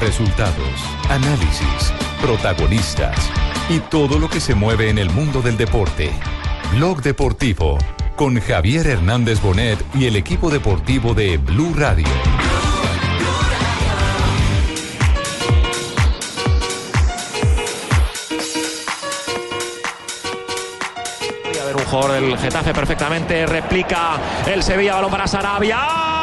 Resultados, análisis, protagonistas y todo lo que se mueve en el mundo del deporte. Blog Deportivo con Javier Hernández Bonet y el equipo deportivo de Blue Radio. A ver, un jugador del Getafe perfectamente replica el Sevilla, balón para Sarabia.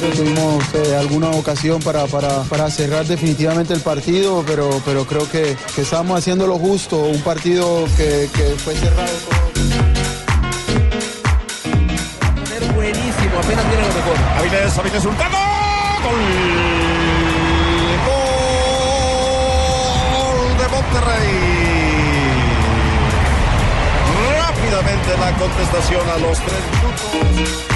Nosotros tuvimos eh, alguna ocasión para, para, para cerrar definitivamente el partido, pero, pero creo que, que estábamos haciendo lo justo, un partido que, que fue cerrado. buenísimo, apenas viene lo mejor. Avilés, Avilés Hurtado. Gol. Gol de Monterrey. Rápidamente la contestación a los tres minutos.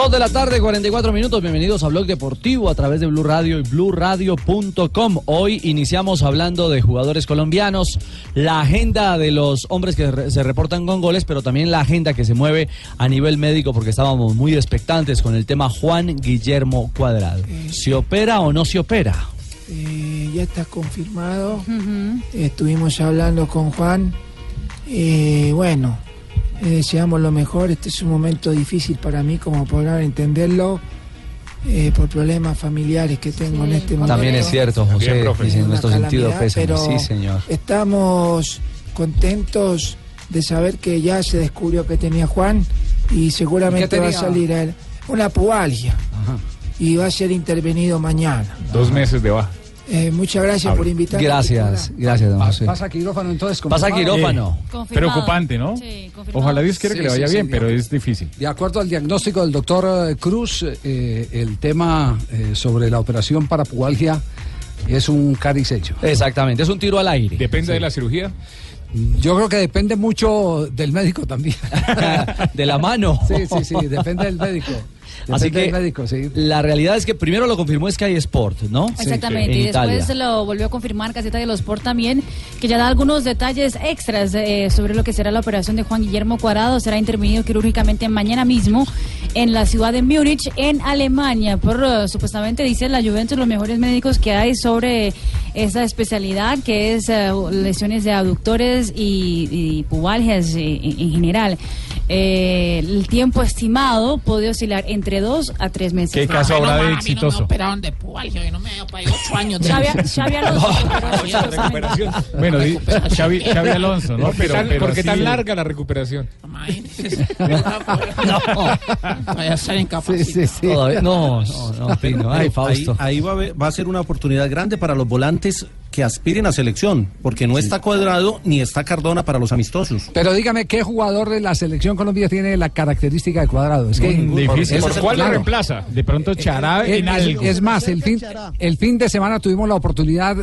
Dos de la tarde, 44 minutos. Bienvenidos a Blog Deportivo a través de Blue Radio y BlueRadio.com. Hoy iniciamos hablando de jugadores colombianos, la agenda de los hombres que re- se reportan con goles, pero también la agenda que se mueve a nivel médico, porque estábamos muy expectantes con el tema Juan Guillermo Cuadrado. ¿Se opera o no se opera? Eh, ya está confirmado. Estuvimos hablando con Juan. Eh, bueno, le deseamos lo mejor. Este es un momento difícil para mí, como podrán entenderlo, eh, por problemas familiares que tengo en este momento. También es cierto, José, en nuestro sentido pésame. pero Sí, señor. Estamos contentos de saber que ya se descubrió que tenía Juan y seguramente va a salir a él una pubalgia y va a ser intervenido mañana. Dos meses de baja. Eh, muchas gracias por invitarme. Gracias, gracias, don José. Pasa quirófano entonces. Pasa quirófano. Preocupante, ¿no? Ojalá Dios quiera que le vaya bien, pero es difícil. De acuerdo al diagnóstico del doctor eh, Cruz, eh, el tema eh, sobre la operación para pubalgia es un cariz hecho. Exactamente, es un tiro al aire. Depende de la cirugía. Yo creo que depende mucho del médico también. de la mano. Sí, sí, sí, depende del médico. Así que del médico, sí. la realidad es que primero lo confirmó Sky Sport, ¿no? Exactamente, En y después Italia. lo volvió a confirmar Caseta de los Sport también, que ya da algunos detalles extras eh, sobre lo que será la operación de Juan Guillermo Cuadrado. Será intervenido quirúrgicamente mañana mismo en la ciudad de Múnich, en Alemania. Por eh, supuestamente dice la Juventus los mejores médicos que hay sobre esa especialidad, que es eh, lesiones de aductores y, y pubalgias eh, en general. Eh, el tiempo estimado puede oscilar entre dos a tres meses. ¿Qué caso habrá de exitoso? operaron de pubalgia, no me he para ocho años. de- Xavi, Xavi Alonso. Recuperación. Bueno, di- Xavi, Xavi Alonso, ¿no? ¿Por qué tan- por qué tan sí. larga la recuperación? Vaya a ser incapacitado. Todavía- no, no, no, Pino. Ay, Pero Fausto. Ahí, ahí va, a haber- va a ser una oportunidad grande para los volantes que aspiren a selección, porque no está cuadrado ni está Cardona para los amistosos. Pero dígame, ¿qué jugador de la selección Colombia tiene la característica de cuadrado? Es que Mm, difícil. ¿Por cuál lo claro. reemplaza? De pronto Chará Eh, en es, algo. es más, el fin, el fin de semana tuvimos la oportunidad.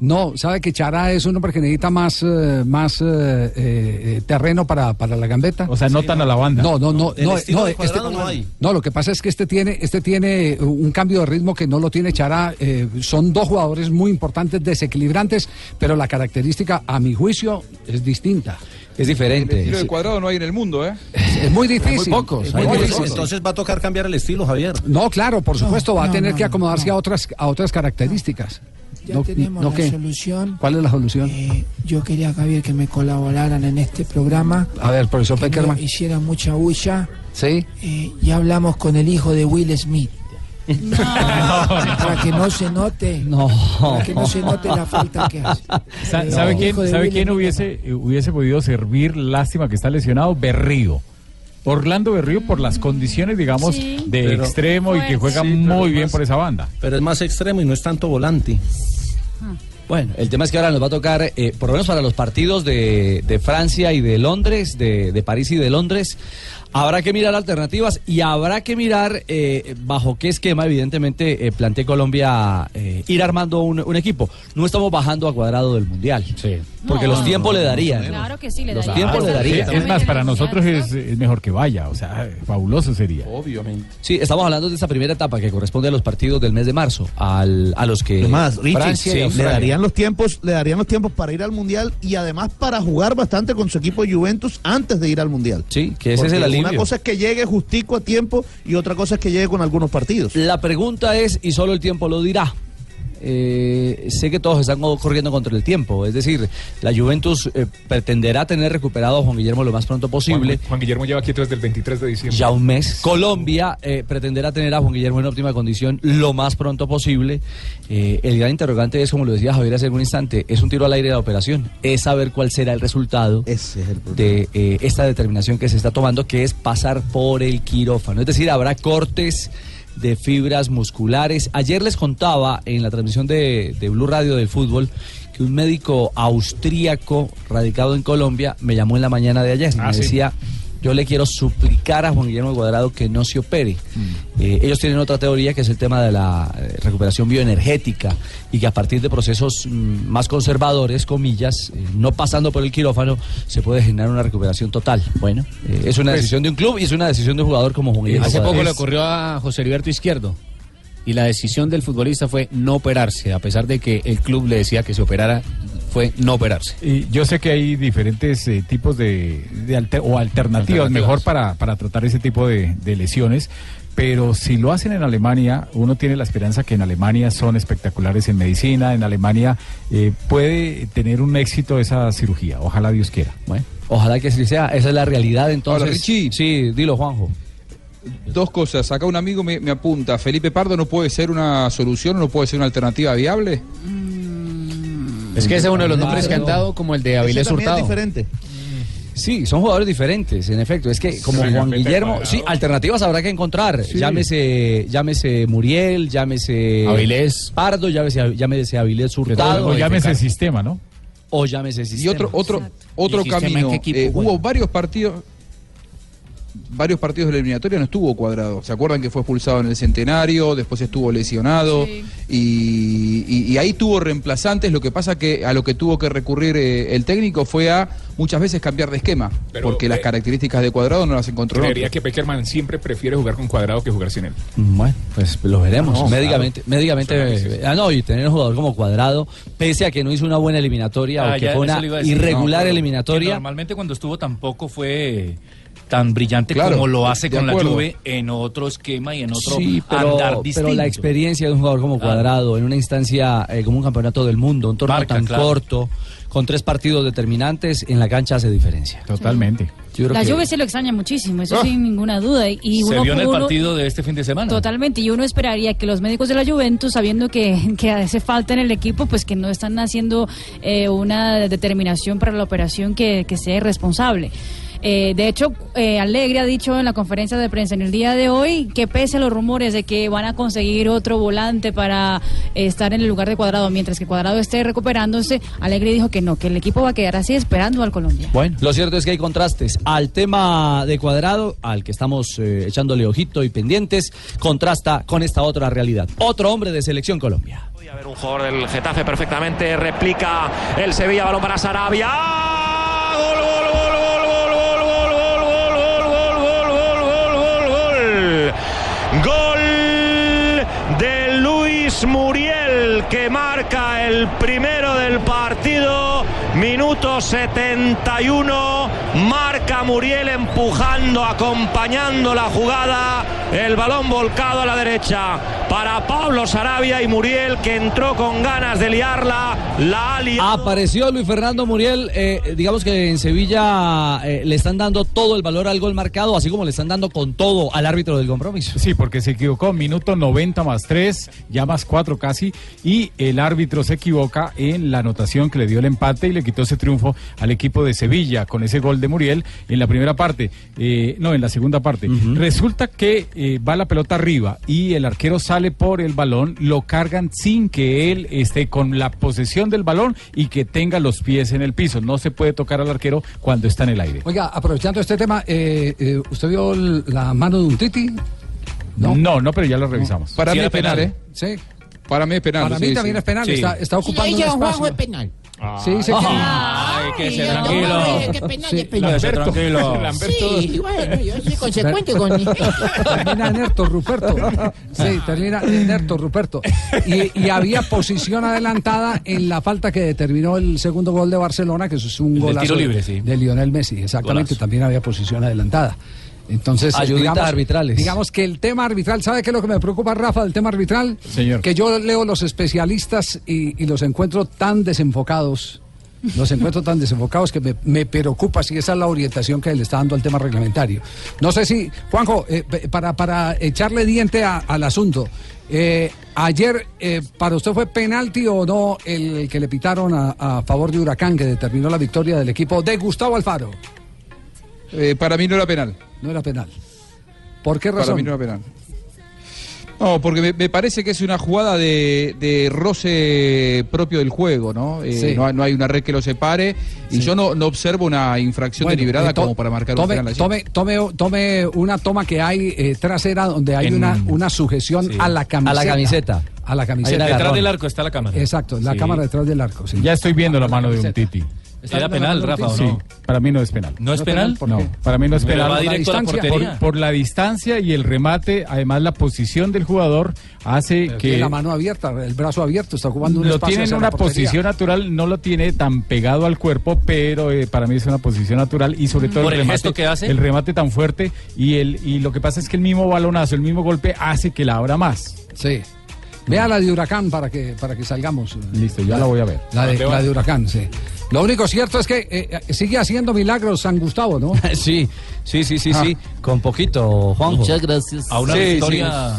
No, sabe que Chará es un hombre que necesita más, eh, más eh, eh, terreno para, para la gambeta. O sea, no tan a la banda. No, no, no, no, no, este- no hay. no, lo que pasa es que este tiene, este tiene un cambio de ritmo que no lo tiene Chará. eh, son dos jugadores muy importantes, desequilibrantes, pero la característica, a mi juicio, es distinta. Es diferente. El estilo de cuadrado no hay en el mundo, ¿eh? Es muy difícil. Muy pocos. es muy Muy difícil. pocos. Entonces va a tocar cambiar el estilo, Javier. No, claro, por supuesto, va a no, tener no, que no, acomodarse a otras a otras características. Ya No- tenemos no la qué. solución. ¿Cuál es la solución? Eh, yo quería, Javier, que me colaboraran en este programa. A ver, profesor que Peckerman. no hiciera mucha bulla. Sí. Eh, ya hablamos con el hijo de Will Smith. Para que no se note. No. Para que no se note la falta que hace. Sa- Eh, ¿Sabe el quién, sabe quién hubiese, eh, hubiese podido servir? Lástima que está lesionado. Berrío. Orlando Berrío por las condiciones, digamos, Sí. de Pero- extremo y que juega Sí, muy bien más- por esa banda. Pero es más extremo y no es tanto volante. Bueno, el tema es que ahora nos va a tocar, eh, por lo menos para los partidos de, de Francia y de Londres, de, de París y de Londres, habrá que mirar alternativas y habrá que mirar eh, bajo qué esquema, evidentemente, eh, plantea Colombia eh, ir armando un, un equipo. No estamos bajando a cuadrado del Mundial. Porque No, los tiempos no, le no, darían. Claro que sí, le Los daría. tiempos le darían. Es más, para nosotros es, es mejor que vaya. O sea, fabuloso sería. Obviamente. Sí, estamos hablando de esta primera etapa que corresponde a los partidos del mes de marzo, al, a los que Además, Richie, Francia y le darían los tiempos, le darían los tiempos para ir al mundial y además para jugar bastante con su equipo Juventus antes de ir al mundial. Sí, que ese es el Porque. Una cosa es que llegue justico a tiempo y otra cosa es que llegue con algunos partidos. La pregunta es, y solo el tiempo lo dirá. Eh, sé que todos están corriendo contra el tiempo, es decir, la Juventus eh, pretenderá tener recuperado a Juan Guillermo lo más pronto posible. Juan, Juan Guillermo lleva quieto desde el 23 de diciembre. Ya un mes. Colombia eh, pretenderá tener a Juan Guillermo en óptima condición lo más pronto posible. Eh, el gran interrogante es, como lo decía Javier hace un instante, es un tiro al aire de la operación. Es saber cuál será el resultado de eh, esta determinación que se está tomando, que es pasar por el quirófano. Es decir, habrá cortes de fibras musculares. Ayer les contaba en la transmisión de, de Blue Radio del fútbol que un médico austríaco radicado en Colombia me llamó en la mañana de ayer y Ah, me sí. decía yo le quiero suplicar a Juan Guillermo Cuadrado que no se opere. Mm. Eh, ellos tienen otra teoría que es el tema de la eh, recuperación bioenergética y que a partir de procesos mm, más conservadores, comillas, eh, no pasando por el quirófano, se puede generar una recuperación total. Bueno, eh, es una Pues- decisión de un club y es una decisión de un jugador como Juan Guillermo Hace poco Cuadrado. le ocurrió a José Heriberto Izquierdo. Y la decisión del futbolista fue no operarse, a pesar de que el club le decía que se operara, fue no operarse. Y yo sé que hay diferentes eh, tipos de, de alter- o alternativas, Alternativas. mejor para, para tratar ese tipo de, de lesiones. Pero si lo hacen en Alemania, uno tiene la esperanza que en Alemania son espectaculares en medicina, en Alemania eh, puede tener un éxito esa cirugía. Ojalá Dios quiera. Bueno, ojalá que así sea. Esa es la realidad entonces. Hola, Richie. Sí, dilo Juanjo. Dos cosas. Acá un amigo me, me apunta. ¿Felipe Pardo no puede ser una solución no puede ser una alternativa viable? Es que ese es uno de los nombres que han dado, como el de Avilés Hurtado. diferente. Sí, son jugadores diferentes, en efecto. Es que como Sí, Juan Guillermo, sí, alternativas habrá que encontrar. Sí. Llámese, llámese Muriel, llámese Avilés. Pardo, llámese, llámese Avilés Hurtado. O llámese sistema, ¿no? O llámese Y sistema. otro, otro, otro ¿Y en camino. qué equipo Eh, hubo varios partidos. Varios partidos de la eliminatoria no estuvo cuadrado. ¿Se acuerdan que fue expulsado en el centenario? Después estuvo lesionado. Y, y- y ahí tuvo reemplazantes. Lo que pasa que a lo que tuvo que recurrir eh, el técnico fue a muchas veces cambiar de esquema. Pero, porque las eh, características de cuadrado no las encontró. en Creería otros. que Peckerman siempre prefiere jugar con cuadrado que jugar sin él. Bueno, pues lo veremos. No, médicamente, claro. médicamente, eh, ah, no, y tener un jugador como cuadrado, pese a que no hizo una buena eliminatoria Ah, o que fue una irregular No, eliminatoria. Normalmente cuando estuvo tampoco fue tan brillante Claro, como lo hace con la. Juve en otro esquema y en otro Sí, andar pero, distinto. pero la experiencia de un jugador como Claro. Cuadrado en una instancia eh, como un campeonato del mundo, un torneo Marca, tan claro. corto, con tres partidos determinantes, en la cancha hace diferencia. Totalmente. Yo creo La que- Juve se lo extraña muchísimo, eso Ah. sin ninguna duda. Y y Se uno, vio en el uno- partido de este fin de semana. Totalmente, y uno esperaría que los médicos de la Juventus, sabiendo que, que hace falta en el equipo, pues que no están haciendo eh, una determinación para la operación que, que sea responsable. Eh, de hecho, eh, Alegre ha dicho en la conferencia de prensa en el día de hoy que pese a los rumores de que van a conseguir otro volante para eh, estar en el lugar de Cuadrado, mientras que Cuadrado esté recuperándose, Alegre dijo que no, que el equipo va a quedar así esperando al Colombia. Bueno, lo cierto es que hay contrastes. Al tema de cuadrado, al que estamos eh, echándole ojito y pendientes, contrasta con esta otra realidad. Otro hombre de selección Colombia. A ver un jugador del Getafe perfectamente replica el Sevilla, balón para Sarabia. Gol, gol, gol, que marca el primero del partido. Minuto 71. Marca Muriel empujando, acompañando la jugada. El balón volcado a la derecha para Pablo Sarabia y Muriel que entró con ganas de liarla. La ha liado. Apareció Luis Fernando Muriel, eh, digamos que en Sevilla eh, le están dando todo el valor al gol marcado, así como le están dando con todo al árbitro del compromiso. Sí, porque se equivocó, minuto 90 más 3, ya más 4 casi, y el árbitro se equivoca en la anotación que le dio el empate y le quitó ese triunfo al equipo de Sevilla con ese gol de Muriel en la primera parte, eh, no, en la segunda parte. Resulta que eh, va la pelota arriba y el arquero sale por el balón, lo cargan sin que él esté con la posesión del balón y que tenga los pies en el piso. No se puede tocar al arquero cuando está en el aire. Oiga, aprovechando este tema, eh, eh, ¿usted vio la mano de un Titi? No, no, pero ya lo revisamos. Para mí es penal, ¿eh? Sí. Para mí es penal. Para mí sí, también sí. es penal, Sí. está, está ocupando Y un espacio. Juanjo es penal. Sí, dice que... Ay, que se tranquilo. penal. Lamberto. tranquilo. Sí, bueno, yo soy consecuente con Termina en Erto, Ruperto. Sí, termina en Erto, Ruperto. Y, y había posición adelantada en la falta que determinó el segundo gol de Barcelona, que eso es un del golazo tiro libre, sí. de Lionel Messi. Exactamente, Golazo. también había posición adelantada. Entonces, Ayuditas digamos, arbitrales. digamos que el tema arbitral, ¿sabe qué es lo que me preocupa, Rafa, del tema arbitral? Señor. Que yo leo los especialistas y, y los encuentro tan desenfocados. Los encuentro tan desenfocados que me, me preocupa si esa es la orientación que le está dando al tema reglamentario. No sé si, Juanjo, eh, para, para echarle diente a- al asunto, eh, ayer, eh, ¿para usted fue penalti o no el que le pitaron a, a favor de Huracán, que determinó la victoria del equipo de Gustavo Alfaro? Eh, para mí no era penal. No era penal. ¿Por qué Para razón? mí no era penal. No, porque me, me parece que es una jugada de, de roce propio del juego, ¿no? Eh, Sí. no, hay- no hay una red que lo separe y Sí. yo no, no observo una infracción Bueno, deliberada eh, to- como para marcar un tome, penal allí. tome, tome, tome una toma que hay eh, trasera donde hay En- una, una sujeción sí. a la camiseta. A la camiseta. A la camiseta. Detrás del arco está la cámara. Exacto, la Sí. cámara detrás del arco. sí. Ya estoy viendo la mano de un Titi. ¿Está ¿Era penal, Rafa, o Sí, para mí no es penal. ¿No es ¿No penal? No, para mí no es Pero penal. va Por la directo a la. Por, por la distancia y el remate, además la posición del jugador hace Pero que tiene la mano abierta, el brazo abierto, está ocupando un lo espacio tiene en una posición natural, no lo tiene tan pegado al cuerpo, pero eh, para mí es una posición natural y sobre todo ¿Por el remate, gesto que hace? el remate tan fuerte y el y lo que pasa es que el mismo balonazo, el mismo golpe hace que la abra más. Sí. Vea la de Huracán para que, para que salgamos. Listo, ya la voy a ver. La de, la de Huracán, sí. Lo único cierto es que eh, eh, sigue haciendo milagros San Gustavo, ¿no? Sí, sí, sí, sí, Ah. sí. Con poquito, Juanjo. Muchas gracias. A una Sí, victoria.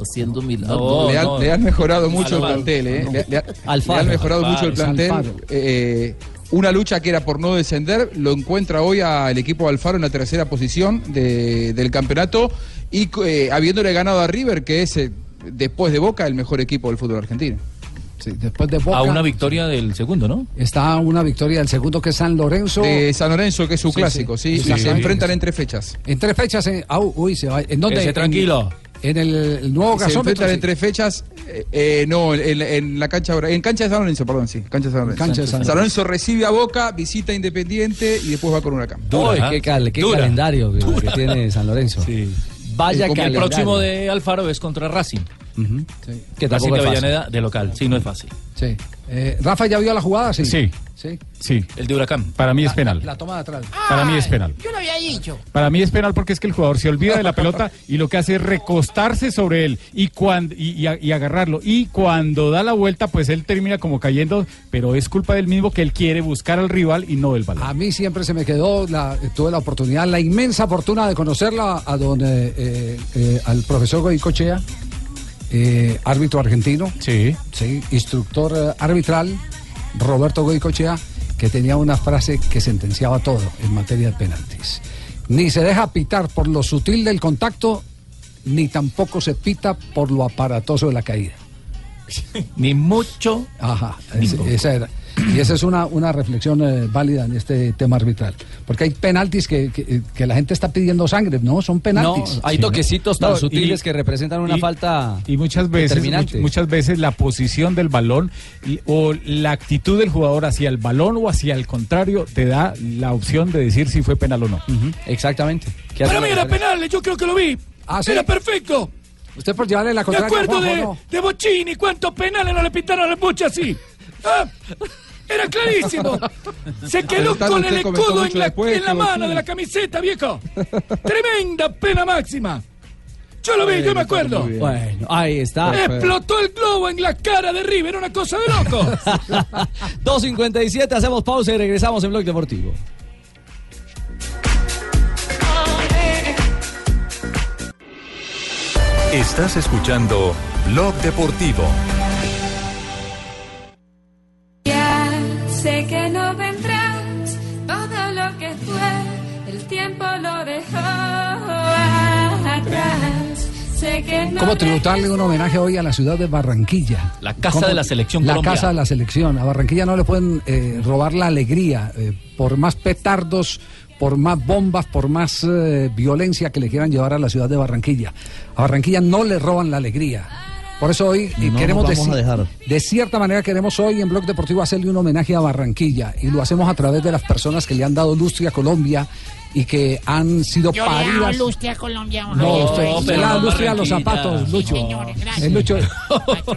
Haciendo milagros. No, le, han, no. le han mejorado mucho Alfaro. el plantel, ¿eh? Le, le ha- Alfaro. le han mejorado Alfaro, mucho el plantel. Eh, una lucha que era por no descender, lo encuentra hoy al equipo de Alfaro en la tercera posición de- del campeonato y eh, habiéndole ganado a River, que es eh, después de Boca el mejor equipo del fútbol argentino. Sí, después de Boca A una victoria del segundo, ¿no? está una victoria del segundo que es San Lorenzo. De San Lorenzo, que es su Sí, clásico, sí. sí, Sí, y sí. se enfrentan en tres fechas. En tres fechas, en, au, uy, se va. ¿En dónde? Ese tranquilo. En, el, el nuevo Se gasómetro. enfrentan sí. en tres fechas, eh, eh, no, en, en la cancha, en cancha de San Lorenzo, perdón, sí, cancha de San Lorenzo. Cancha de San San Lorenzo recibe a Boca, visita a Independiente y después va con Huracán. Dura, Uy, qué, cal- qué Dura. calendario que, que tiene San Lorenzo. Sí. Vaya Y el próximo de Alfaro es contra Racing. Que tampoco fácil. Avellaneda de local. Sí, no es fácil. Sí. Eh, Rafa ya vio la jugada, sí. Sí, Sí. sí. El de Huracán. Para mí es penal. La toma de atrás. Para mí es penal. Yo lo había dicho. Para mí es penal porque es que el jugador se olvida de la pelota y lo que hace es recostarse sobre él y, cuando, y, y a- y agarrarlo. Y cuando da la vuelta, pues él termina como cayendo, pero es culpa del mismo que él quiere buscar al rival y no del balón. A mí siempre se me quedó, la, tuve la oportunidad, la inmensa fortuna de conocerla a don, eh, eh, eh, al profesor Goicochea, eh, árbitro argentino, Sí. sí, instructor eh, arbitral, Roberto Goicochea, que tenía una frase que sentenciaba todo en materia de penaltis. Ni se deja pitar por lo sutil del contacto, ni tampoco se pita por lo aparatoso de la caída. Ni mucho. Ajá, Ni esa era. Y esa es una, una reflexión eh, válida en este tema arbitral. Porque hay penaltis que, que- que la gente está pidiendo sangre, ¿no? Son No, penaltis. hay toquecitos tan No, sutiles y- que representan una y- falta Y muchas veces, much- muchas veces la posición del balón y- o la actitud del jugador hacia el balón o hacia el contrario te da la opción de decir si fue penal o no. Exactamente. ¿Qué hace Para mí era penal, yo creo que lo vi. Ah, ¿sí? Era perfecto. Usted por llevarle la contraria a acuerdo Juanjo, de, ¿no? de Bochini, cuántos penales no le pintaron al Boche así. Ah, era clarísimo. Se quedó con el escudo en la, después en la que mano de la camiseta, viejo. Tremenda pena máxima. Yo lo vi, yo me acuerdo. Bueno, ahí está. Explotó el globo en la cara de River, una cosa de loco. 2.57, hacemos pausa y regresamos en Blog Deportivo. Estás escuchando Blog Deportivo. ¿Cómo tributarle un homenaje hoy a la ciudad de Barranquilla? La casa ¿Cómo? de la selección La Colombia. casa de la selección. A Barranquilla no le pueden eh, robar la alegría. eh, por más petardos, por más bombas, por más eh, violencia que le quieran llevar a la ciudad de Barranquilla. A Barranquilla no le roban la alegría. Por eso hoy No queremos nos vamos deci- a dejar. de cierta manera queremos hoy en Blog Deportivo hacerle un homenaje a Barranquilla y lo hacemos a través de las personas que le han dado lustre a Colombia y que han sido Yo le hago paridas. lustre a Colombia. No, usted, Javier. usted le da lustre a los zapatos, Lucho. señores, gracias. El Lucho.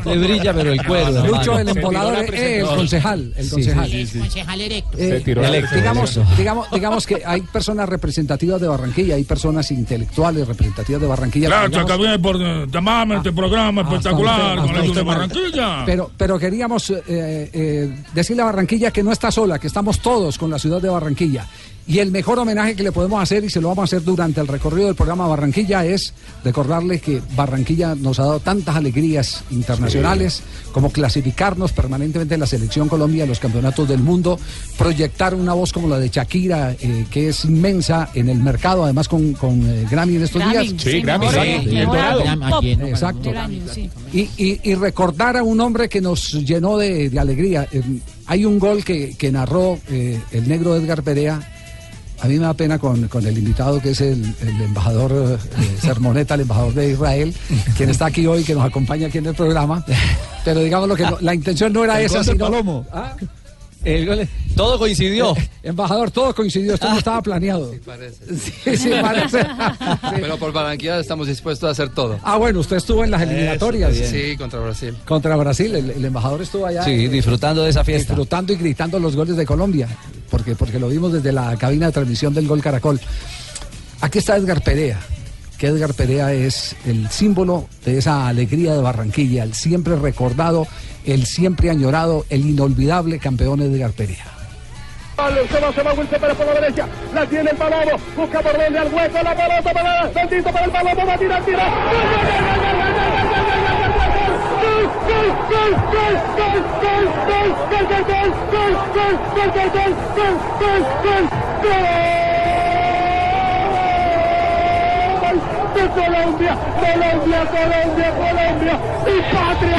Le brilla, pero el cuero. Lucho, el embolador, eh, el concejal, el Sí, concejal. sí, sí. Concejal erecto. Eh, Electo, digamos, electo. digamos, digamos que hay personas representativas de Barranquilla, hay personas intelectuales representativas de Barranquilla. Gracias, Digamos, Javier, por eh, llamarme a este programa espectacular hasta con la usted, ayuda de Barranquilla. Pero, pero queríamos eh, eh, decirle a Barranquilla que no está sola, que estamos todos con la ciudad de Barranquilla. Y el mejor homenaje que le podemos hacer, y se lo vamos a hacer durante el recorrido del programa Barranquilla, es recordarle que Barranquilla nos ha dado tantas alegrías internacionales como clasificarnos permanentemente en la selección Colombia, en los campeonatos del mundo, proyectar una voz como la de Shakira, eh, que es inmensa en el mercado, además con, con, eh, Grammy en estos Grammy, días. sí, Grammy, sí, y el Dorado. Pop Exacto. sí. Y, y- y recordar a un hombre que nos llenó de, de alegría. Eh, hay un gol que, que narró eh, el negro Edgar Perea. A mí me da pena con, con el invitado que es el, el embajador eh, Sermoneta, el embajador de Israel, quien está aquí hoy, que nos acompaña aquí en el programa. Pero digamos lo que no- la intención no era esa, sino. Palomo. ¿Ah? El gol- todo coincidió. Eh, embajador, todo coincidió, esto no estaba planeado. Sí, sí, parece. Pero por Barranquilla estamos dispuestos a hacer todo. Ah, bueno, usted estuvo en las eliminatorias. Sí, contra Brasil. Contra Brasil, el, el embajador estuvo allá. Sí, eh, disfrutando de esa fiesta. Disfrutando y gritando los goles de Colombia, porque, porque lo vimos desde la cabina de transmisión del Gol Caracol. Aquí está Edgar Perea, que Edgar Perea es el símbolo de esa alegría de Barranquilla, el siempre recordado, el siempre añorado, el inolvidable campeón Edgar Perea. Se va, se va Wilson Pérez por la derecha. La tiene el Palomo. Busca por donde al hueco. La pelota para bendito para el Palomo. Va a tirar, tira. ¡Gol, de Colombia, Colombia, Colombia, Colombia, y patria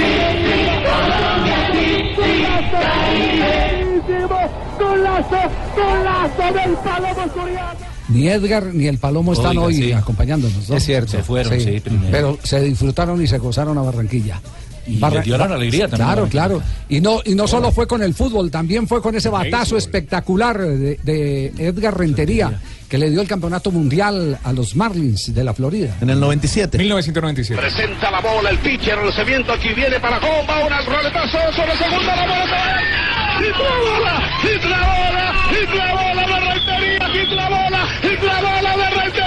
Colombia, golazo, golazo del Palomo Soriano. Ni Edgar ni el Palomo están hoy sí. acompañándonos. ¿no? Es cierto. Se fueron, sí, primero. Pero se disfrutaron y se gozaron a Barranquilla. Y le dio la alegría también Claro, claro. Y no, y no solo fue con el fútbol, también fue con ese batazo espectacular de, de Edgar Rentería, que le dio el campeonato mundial a los Marlins de la Florida. En el 97. 1997. Presenta la bola, el pitcher, el cemento aquí viene para Jón, va una roletazo sobre segunda, la bola se va. ¡Y la bola! ¡Y la bola! ¡Y la bola de Rentería! ¡Y la bola! ¡Y la bola de Rentería!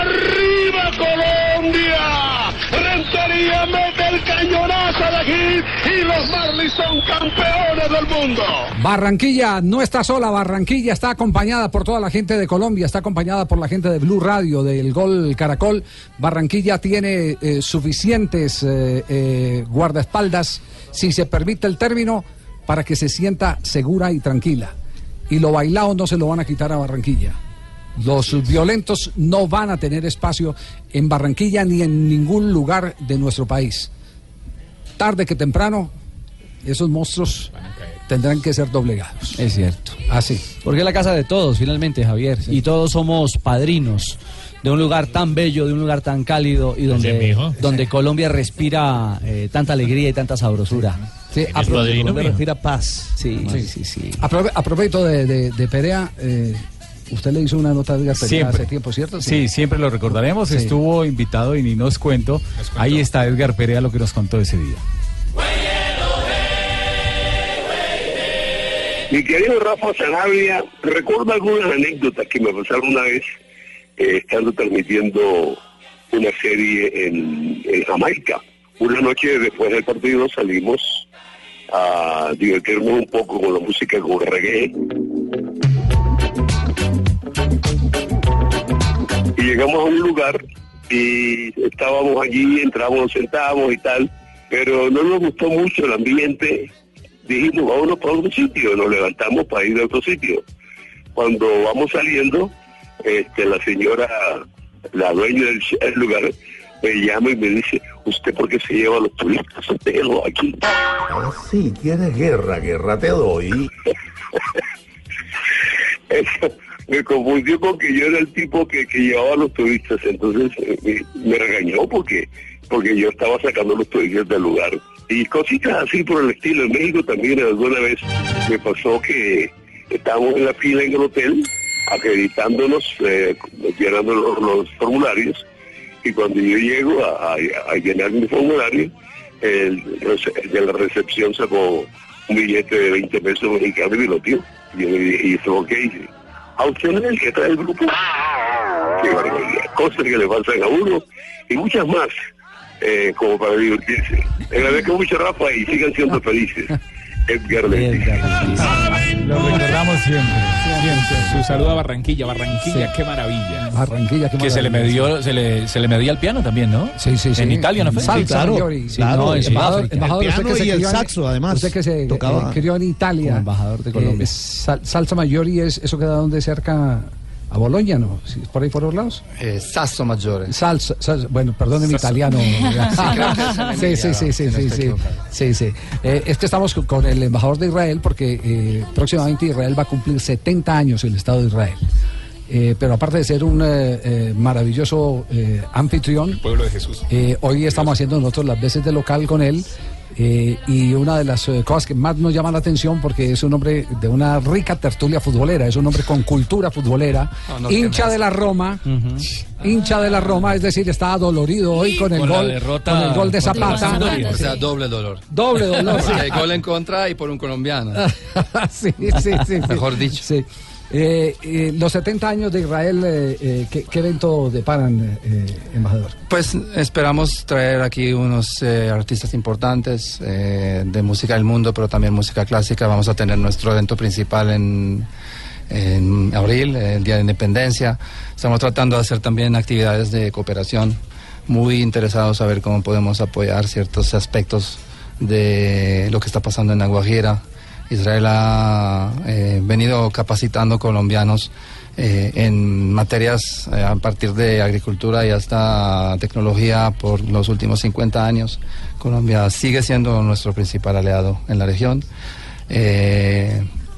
¡Arriba Colombia! Rentería mete el cañonazo de aquí y los Marlins son campeones del mundo. Barranquilla no está sola, Barranquilla está acompañada por toda la gente de Colombia, está acompañada por la gente de Blue Radio, del Gol Caracol. Barranquilla tiene eh, suficientes eh, eh, guardaespaldas, si se permite el término, para que se sienta segura y tranquila. Y lo bailado no se lo van a quitar a Barranquilla. Los violentos no van a tener espacio en Barranquilla ni en ningún lugar de nuestro país. Tarde que temprano, esos monstruos tendrán que ser doblegados. Es cierto. Así. Porque es la casa de todos, finalmente, Javier. Y todos somos padrinos de un lugar tan bello, de un lugar tan cálido y donde, Colombia respira eh, tanta alegría y tanta sabrosura. Sí, Colombia a, respira paz. Sí, sí, sí. sí. a pro- a propósito de, de- de Perea, eh, Usted le hizo una nota de Edgar hace tiempo, ¿cierto? Sí, siempre lo recordaremos. Estuvo invitado y ni nos cuento. Ahí está Edgar Perea lo que nos contó ese día. Mi querido Rafa Sanabria, recuerdo algunas anécdotas que me pasaron una vez eh, estando transmitiendo una serie en, Jamaica. Una noche después del partido salimos a divertirnos un poco con la música, con reggae Y llegamos a un lugar y estábamos allí, entramos, nos sentamos y tal, pero no nos gustó mucho el ambiente. Dijimos, vámonos para otro sitio, nos levantamos para ir a otro sitio. Cuando vamos saliendo, este, la señora, la dueña del lugar, me llama y me dice, ¿usted por qué se lleva a los turistas? Déjenlo aquí. Sí, tienes guerra, guerra te doy. Eso me confundió con que yo era el tipo que, que llevaba los turistas, entonces eh, me, regañó porque porque yo estaba sacando los turistas del lugar. Y cositas así por el estilo. En México también alguna vez me pasó que estábamos en la fila en el hotel, acreditándonos, eh, llenando los, formularios, y cuando yo llego a, llenar mi formulario, el, de la recepción sacó un billete de 20 pesos mexicanos y lo dio. Y yo le dije, ¿y? ¿A usted es el que trae el grupo? Qué. Cosas que le pasan a uno y muchas más, eh, como para divertirse. Agradezco mucho, Rafa, y sigan siendo felices. Edgar Leticia. Lo recordamos siempre. Siempre. Su saludo a Barranquilla. Barranquilla, qué maravilla. Barranquilla, qué Que se le maravilla. medió, se le, se le medía el piano también, ¿no? Sí, sí, sí. En Italia, ¿no fue? Salsa, Sí, claro. Mayor, Sí, claro, no, en embajador, embajador, El usted que piano se y el en- saxo, además, Usted que se tocaba. eh, crió en Italia. Como embajador de Colombia. eh, sal- salsa mayor y es, eso queda donde cerca a Boloña, ¿no? Sí, ¿Por ahí por los lados? Eh, Sasso Maggiore. Salsa, salsa- bueno, perdón mi italiano. Sí, sí, sí, sí, sí, sí, sí, sí. Eh, es que estamos con- el embajador de Israel porque eh, próximamente Israel va a cumplir 70 años el Estado de Israel. Eh, pero aparte de ser un eh, eh, maravilloso eh, anfitrión, Pueblo de Jesús. eh, hoy estamos haciendo nosotros las veces de local con él. Eh, y una de las eh, cosas que más nos llama la atención porque es un hombre de una rica tertulia futbolera, es un hombre con cultura futbolera, No, no, hincha de la Roma, hincha de la Roma, es decir, está dolorido hoy con el Con gol, derrota con el gol de Zapata. O sea, doble dolor. Doble dolor. Hay gol en contra y por un colombiano. sí, sí, sí, sí. Mejor dicho. Sí. Eh, eh, los 70 años de Israel, eh, eh, ¿qué, evento deparan, eh, embajador? Pues esperamos traer aquí unos artistas importantes de música del mundo, pero también música clásica. Vamos a tener nuestro evento principal en, abril, el Día de Independencia. Estamos tratando de hacer también actividades de cooperación. Muy interesados a ver cómo podemos apoyar ciertos aspectos de lo que está pasando en La Guajira. Israel ha eh, venido capacitando colombianos eh, en materias eh, a partir de agricultura y hasta tecnología por los últimos 50 años. Colombia sigue siendo nuestro principal aliado en la región.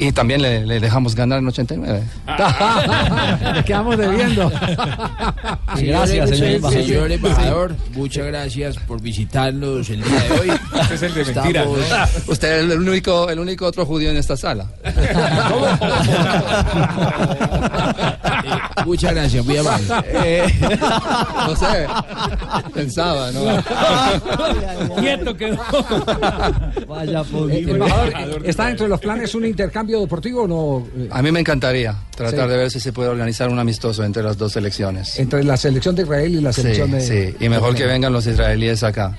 Eh, y también le, le dejamos ganar en 89. Le quedamos debiendo. Gracias, señor embajador. Señor embajador, muchas gracias por visitarnos el día de hoy. Este es el de mentira, ¿no? Estamos- Usted es el único, el único otro judío en esta sala. Eh, muchas gracias, muy amable. No sé, pensaba, ¿no? Quieto quedó. Vaya Eh, embajador, ¿está dentro de los planes un intercambio deportivo o no? Eh, A mí me encantaría tratar Sí. de ver si se puede organizar un amistoso entre las dos selecciones. Entre la selección de Israel y la Sí, selección de. sí, y mejor que vengan los israelíes acá.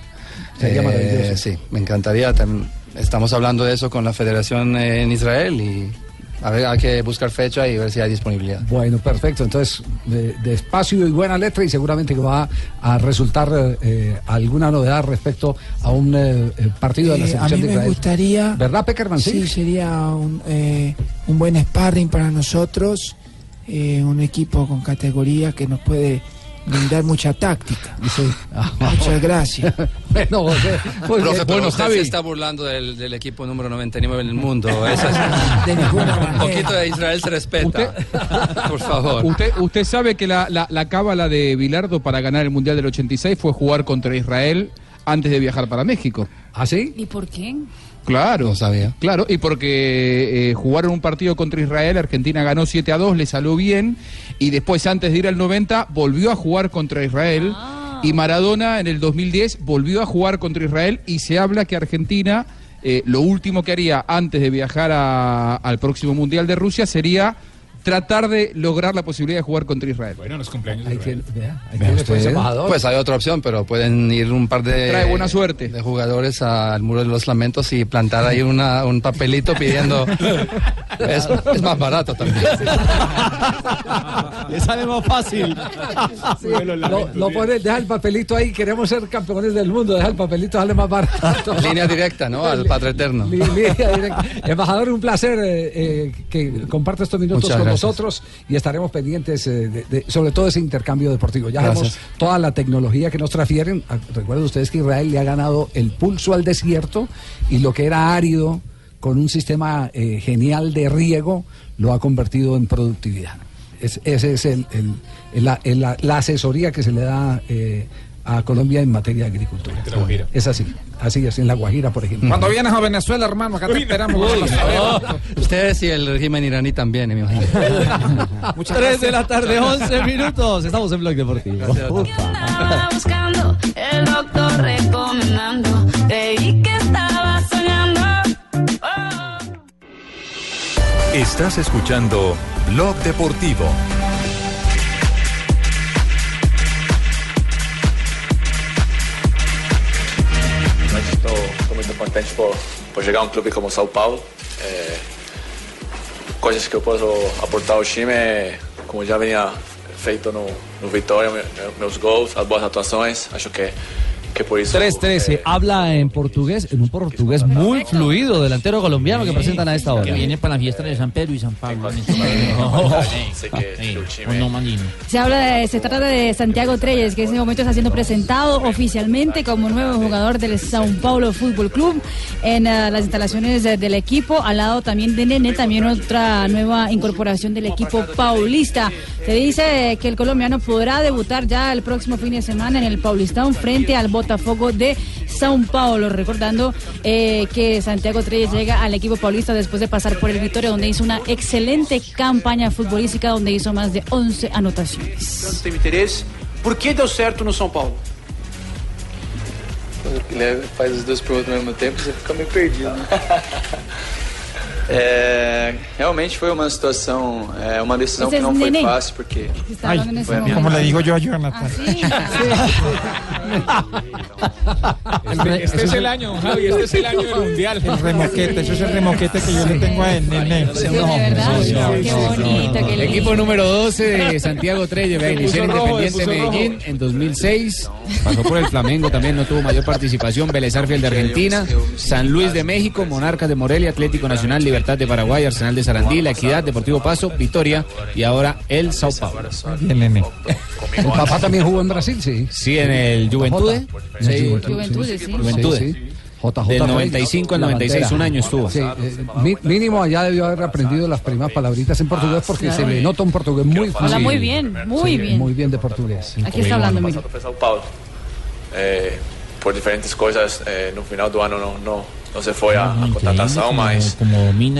Sería Eh, maravilloso. sí, me encantaría. Tam- Estamos hablando de eso con la federación en Israel y a ver, hay que buscar fecha y ver si hay disponibilidad. Bueno, perfecto. Entonces, de, despacio y buena letra y seguramente que va a resultar eh, alguna novedad respecto a un eh, eh, partido de la Eh, a selección mí de me gustaría. ¿Verdad, Peckerman? Sí, sería un, eh, un buen sparring para nosotros. eh, un equipo con categoría que nos puede brindar mucha táctica. Muchas gracias. bueno, José, muy Profe, bien. pero usted se está burlando del, del equipo número 99 en el mundo. Eso es- De ninguna un poquito de Israel se respeta. Por favor. Usted, usted sabe que la, la, la cábala de Bilardo para ganar el Mundial del 86 fue jugar contra Israel antes de viajar para México. ¿Ah, sí? ¿Y por qué? Claro. No sabía. Claro, y porque eh, jugaron un partido contra Israel, Argentina ganó 7 a 2, le salió bien, y después, antes de ir al 90, volvió a jugar contra Israel, y Maradona en el 2010 volvió a jugar contra Israel, y se habla que Argentina eh, lo último que haría antes de viajar a- al próximo Mundial de Rusia sería tratar de lograr la posibilidad de jugar contra Israel. Bueno, los cumpleaños ahí Vea tiene, usted. pues, embajador. Pues hay otra opción, pero pueden ir un par de, Trae buena suerte. de jugadores al muro de los lamentos y plantar ahí una, un papelito pidiendo. es, es más barato también. Le sale más fácil. Lo, lo pone, deja el papelito ahí, queremos ser campeones del mundo, deja el papelito, sale más barato. Línea directa, ¿no? Al Padre Eterno. Línea directa. Embajador, un placer eh, eh, que comparte estos minutos Muchas con gracias. Nosotros y estaremos pendientes eh, de, de- sobre todo ese intercambio deportivo. Ya vemos toda la tecnología que nos transfieren. Ah, Recuerden ustedes que Israel le ha ganado el pulso al desierto y lo que era árido con un sistema eh, genial de riego lo ha convertido en productividad. Es- ese es el, el- el- la, el- la- la asesoría que se le da eh, a Colombia en materia de agricultura. Es así, así es, en La Guajira, por ejemplo. Cuando vienes a Venezuela, hermano, acá te esperamos. Uy, no. Ustedes y el régimen iraní también, me imagino. 3 de la tarde, 11 minutos. Estamos en Blog Deportivo. Estaba buscando, el doctor recomendando. Creí que estaba soñando. Estás escuchando Blog Deportivo. Muito contente por, por chegar a um clube como São Paulo. É, coisas que eu posso aportar ao time, como já vinha feito no, no Vitória, me- meus gols, as boas atuações. Acho que, que por isso. 3-13. Habla en portugués, en un portugués muy fluido, delantero colombiano que presentan a esta hora. Que viene para la fiesta de San Pedro y San Pablo. Se habla de- se trata de Santiago Treyes, que en este momento está siendo presentado oficialmente como nuevo jugador del Sao Paulo Fútbol Club en eh, las instalaciones de- del equipo, al lado también de Nene, también otra nueva incorporación del equipo paulista. Se dice que el colombiano podrá debutar ya el próximo fin de semana en el Paulistán frente al Botafogo de Sao Paulo, recordando eh, que Santiago Treyes llega al equipo paulista después de pasar por el Vitoria, donde hizo una excelente campaña futbolística, donde hizo más de 11 anotaciones. Por que deu certo no São Paulo? Ele faz as duas perguntas ao mesmo tempo, você fica meio perdido. né? É, realmente foi uma situação, é, uma decisão Esse que não é foi neném. fácil, porque Está hablando en ese foi a minha Como le momento. digo yo a Jonathan. Este, este es el año, Javi, este es el año del mundial. El remoquete, eso es el remoquete que yo le tengo a Nene. Qué bonito, qué lindo. Equipo número 12 de Santiago vea, inició Independiente Medellín en 2006, pasó por el Flamengo también, no tuvo mayor participación, Vélez Arfiel de Argentina, San Luis de México, Monarcas de Morelia, Atlético Nacional, Libertad de Paraguay, Arsenal de Sarandí, La Equidad, Deportivo Paso, Victoria y ahora el Sao Paulo. Bien, Nene. El papá también jugó en Brasil, sí. Sí, en el Juventude. Sí. Juventude. Sí, sí. JJ Del Reyes, 95 al la 96, bandera. un año estuvo. Sí, eh, mi- mínimo allá debió haber aprendido las primeras palabritas en portugués porque Claro. se le nota un portugués muy Habla fluido. muy bien, muy Sí, bien. Muy bien de portugués. Aquí está hablando, mira. É, por diferentes coisas, é, no final do ano não, não, não se foi a, a contratação, mas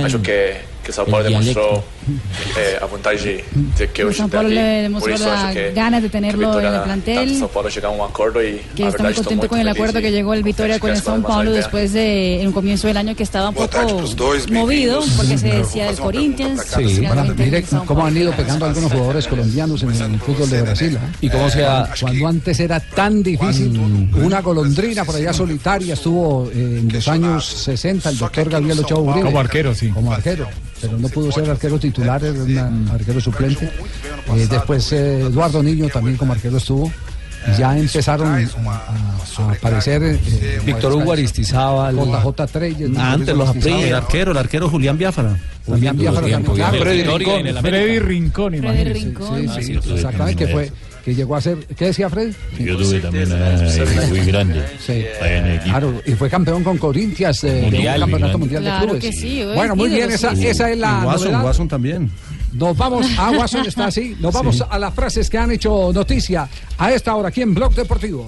acho que, que São Paulo demonstrou dialecto. É, a vontade de, que eu São Paulo le acho las ganas de tenerlo en el plantel. São Paulo chegar a um acordo e que está muy contento muito con el acuerdo que llegó el Vitoria con el São Paulo después de en un comienzo del año que estaba un poco movido porque se decía del Corinthians Sí, São cómo han ido pegando algunos jugadores colombianos en el fútbol de Brasil. ¿eh? Y cómo se ha- Cuando antes era tan difícil, una golondrina por allá solitaria estuvo eh, en los años 60 el doctor Gabriel Ochoa Uribe. Como arquero, sí. Como arquero, pero no pudo ser arquero titular, era un arquero suplente. Eh, después eh, Eduardo Niño también como arquero estuvo. Y ya empezaron a, a- a aparecer eh, Víctor Hugo Aristizábal. JJ Treyes. Antes los Aristizábal. el arquero, el arquero Julián Biafara. Julián Biafara también. Ah, Freddy Rincón. Freddy Rincón. Rincón. Sí, sí, exactamente, que fue que llegó a ser, ¿qué decía Fred? Yo tuve también ahí muy grande. Sí. Claro, y fue campeón con Corinthians eh, de un Mundial, campeonato mundial de Claro clubes. que sí. Bueno, muy bien, esa, sí. esa es la Watson. Watson también. Nos vamos, a Watson está así, nos vamos a las frases que han hecho noticia a esta hora aquí en Blog Deportivo.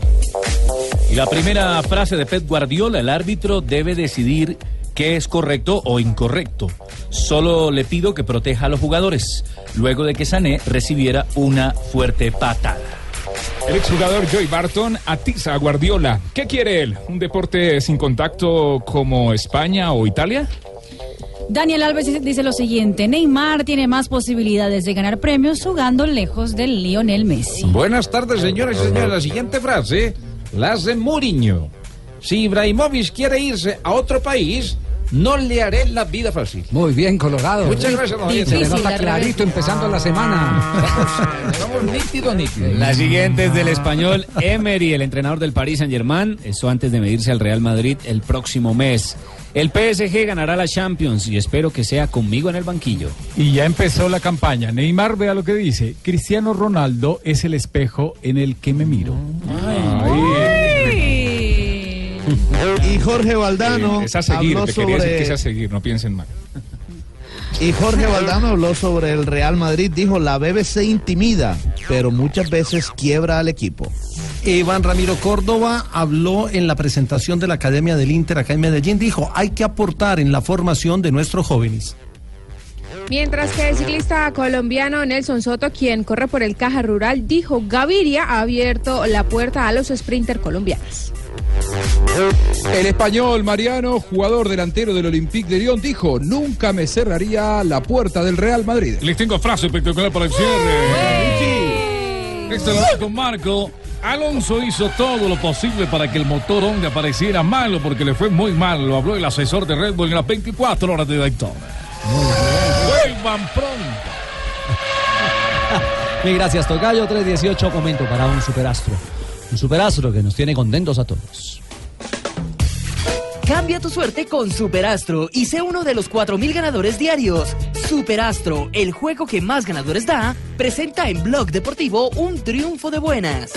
Y la primera frase de Pep Guardiola, el árbitro debe decidir qué es correcto o incorrecto. Solo le pido que proteja a los jugadores, luego de que Sané recibiera una fuerte patada. El exjugador Joey Barton atiza a Guardiola. ¿Qué quiere él? ¿Un deporte sin contacto como España o Italia? Daniel Alves dice- lo siguiente, Neymar tiene más posibilidades de ganar premios jugando lejos del Lionel Messi. Buenas tardes, señoras y señores. La siguiente frase la hace Mourinho. Si Ibrahimovic quiere irse a otro país, no le haré la vida fácil. Muy bien, Colorado. Muchas gracias, don Se le nota clarito empezando la semana. Estamos nítido, nítido. La siguiente es del español Emery, el entrenador del Paris Saint Germain. Eso antes de medirse al Real Madrid el próximo mes. El PSG ganará la Champions y espero que sea conmigo en el banquillo. Y ya empezó la campaña. Neymar, vea lo que dice. Cristiano Ronaldo es el espejo en el que me miro. Y Jorge Valdano Es a seguir, habló te quería decir sobre- que es a seguir, no piensen mal. Y Jorge Valdano habló sobre el Real Madrid. Dijo, la BBC intimida, pero muchas veces quiebra al equipo. Iván Ramiro Córdoba habló en la presentación de la Academia del Inter acá en Medellín. Dijo, hay que aportar en la formación de nuestros jóvenes. Mientras que el ciclista colombiano Nelson Soto, quien corre por el Caja Rural, dijo Gaviria ha abierto la puerta a los sprinter colombianos. El español Mariano, jugador delantero del Olympique de Lyon, dijo, nunca me cerraría la puerta del Real Madrid. Les tengo frase espectacular para el cierre. Esto lo hago con Marco. Alonso hizo todo lo posible para que el motor Honda pareciera malo porque le fue muy mal. Lo habló el asesor de Red Bull en las 24 horas de Daytona. Vuelvan pronto. Mil gracias, Tocayo. 318, momento para un superastro. Un superastro que nos tiene contentos a todos. Cambia tu suerte con Superastro y sé uno de los 4.000 ganadores diarios. Superastro, el juego que más ganadores da, presenta en Blog Deportivo un triunfo de buenas.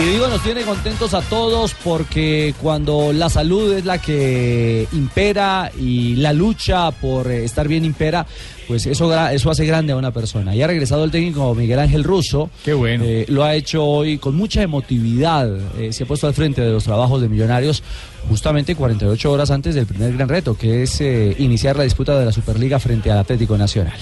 Y digo, nos tiene contentos a todos porque cuando la salud es la que impera y la lucha por eh, estar bien impera, pues eso, eso hace grande a una persona. Y ha regresado el técnico Miguel Ángel Russo. Qué bueno. lo ha hecho hoy con mucha emotividad. eh, se ha puesto al frente de los trabajos de Millonarios justamente 48 horas antes del primer gran reto, que es eh, iniciar la disputa de la Superliga frente al Atlético Nacional.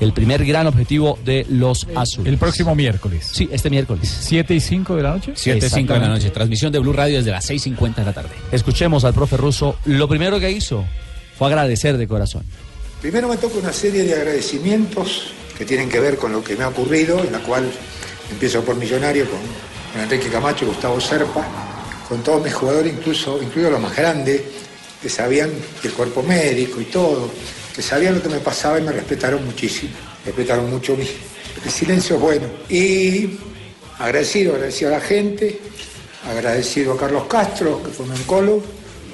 El primer gran objetivo de los azules. El próximo miércoles. Sí, este miércoles. 7 y 5 de la noche. 7 5 de la noche. Transmisión de Blue Radio desde las 6.50 de la tarde. Escuchemos al profe ruso. Lo primero que hizo fue agradecer de corazón. Primero me toca una serie de agradecimientos que tienen que ver con lo que me ha ocurrido, en la cual empiezo por Millonario con, con Enrique Camacho, Gustavo Serpa, con todos mis jugadores, incluso, incluidos los más grandes, que sabían el cuerpo médico y todo, que sabían lo que me pasaba y me respetaron muchísimo, respetaron mucho mi, el silencio es bueno. Y agradecido, agradecido a la gente, agradecido a Carlos Castro, que fue mi oncólogo,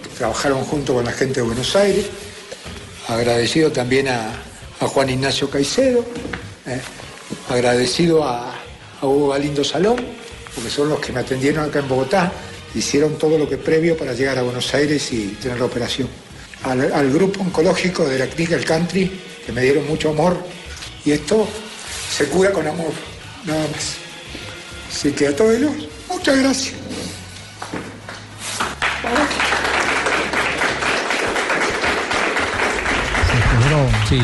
que trabajaron junto con la gente de Buenos Aires, agradecido también a, a Juan Ignacio Caicedo, eh, agradecido a, a Hugo Galindo Salón, porque son los que me atendieron acá en Bogotá, hicieron todo lo que previo para llegar a Buenos Aires y tener la operación. Al, al grupo oncológico de la clínica El Country, que me dieron mucho amor, y esto se cura con amor, nada más. Así que a todos ellos, muchas gracias. Sí,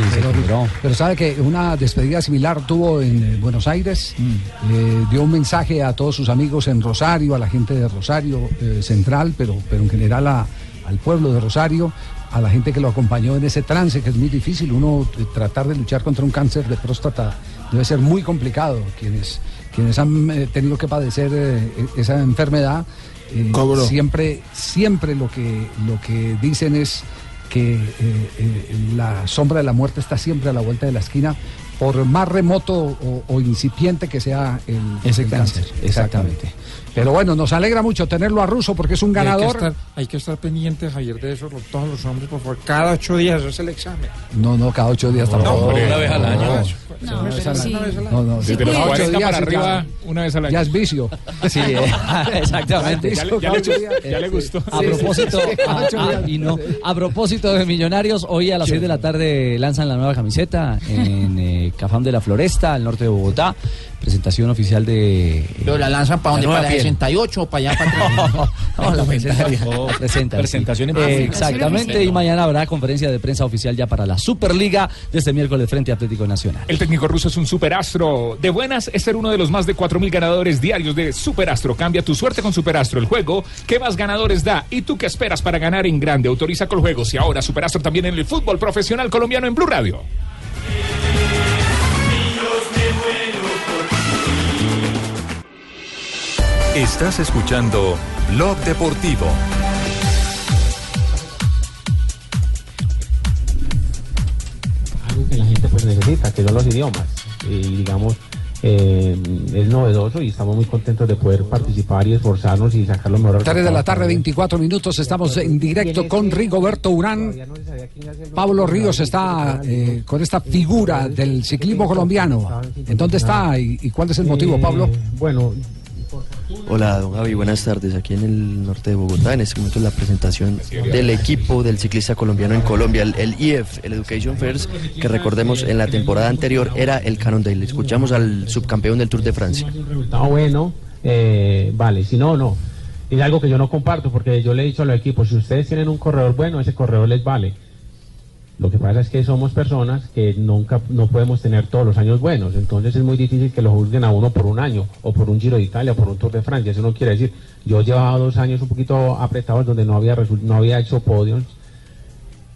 pero, pero sabe que una despedida similar tuvo en eh, Buenos Aires. Eh, dio un mensaje a todos sus amigos en Rosario, a la gente de Rosario eh, Central, pero, pero en general a- al pueblo de Rosario, a la gente que lo acompañó en ese trance, que es muy difícil. Uno eh, tratar de luchar contra un cáncer de próstata debe ser muy complicado. Quienes, quienes han eh, tenido que padecer eh, esa enfermedad, eh, siempre, siempre lo que, lo que dicen es que la sombra de la muerte está siempre a la vuelta de la esquina, por más remoto o, o incipiente que sea el, Ese el cáncer, Exactamente. Pero bueno, nos alegra mucho tenerlo a Russo porque es un Y Hay que, ganador. estar, hay que estar pendiente, Javier, de eso, todos los hombres, por favor. Cada ocho días es el examen. No, no, cada ocho días tampoco. hombre, una vez al año. No, Una vez al año. No, no, Desde los 40 para arriba, una vez al año. Ya es vicio. Sí, eh, exactamente. Ya le- ya le gustó, ya le gustó. A propósito, a, ocho a- días. y no, a propósito de Millonarios, hoy a las 6 de la tarde lanzan la nueva camiseta en eh, eh, Cafán de la Floresta, al norte de Bogotá. Presentación oficial de. Pero la lanzan para nueva para la piel. 68 o para allá, para presentación en Eh, público. Exactamente, y mañana habrá conferencia de prensa oficial ya para la Superliga desde miércoles frente a Atlético Nacional. El técnico ruso es un superastro. De buenas es ser uno de los más de 4.000 ganadores diarios de Superastro. Cambia tu suerte con Superastro, el juego que más ganadores da. ¿Y tú qué esperas para ganar en grande? Autoriza con juegos y ahora Superastro también en el fútbol profesional colombiano en Blue Radio. Estás escuchando Blog Deportivo. algo que la gente pues necesita, que son los idiomas. Y digamos, eh, es novedoso y estamos muy contentos de poder participar y esforzarnos y sacar lo mejor. 3 de la tarde, 24 minutos. Estamos en directo con Rigoberto Urán. Pablo Ríos está eh, con esta figura del ciclismo colombiano. ¿En dónde está y, y cuál es el motivo, Pablo? Bueno, Hola, don Javi, buenas tardes. Aquí en el norte de Bogotá, en este momento la presentación del equipo del ciclista colombiano en Colombia, el, el IF, el Education First, que recordemos en la temporada anterior era el Cannondale. Escuchamos al subcampeón del Tour de Francia. resultado bueno, eh, vale, si no, no. Es algo que yo no comparto porque yo le he dicho a los equipos, si ustedes tienen un corredor bueno, ese corredor les vale. Lo que pasa es que somos personas que nunca no podemos tener todos los años buenos, entonces es muy difícil que lo juzguen a uno por un año, o por un Giro de Italia, o por un Tour de Francia. Eso no quiere decir, yo llevaba dos años un poquito apretados donde no había no había hecho podios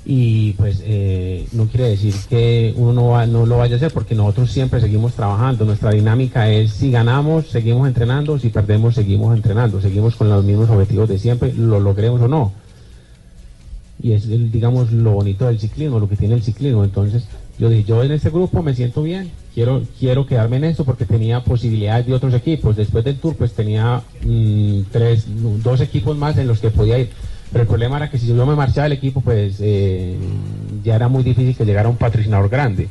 y pues eh, no quiere decir que uno no, va- no lo vaya a hacer porque nosotros siempre seguimos trabajando. Nuestra dinámica es si ganamos, seguimos entrenando, si perdemos, seguimos entrenando, seguimos con los mismos objetivos de siempre, lo logremos o no. Y es, el, digamos, lo bonito del ciclismo, lo que tiene el ciclismo. Entonces, yo dije, yo en este grupo me siento bien, quiero, quiero quedarme en esto porque tenía posibilidades de otros equipos. Después del tour, pues tenía mm, tres, dos equipos más en los que podía ir. Pero el problema era que si yo me marchaba del equipo, pues eh, ya era muy difícil que llegara un patrocinador grande.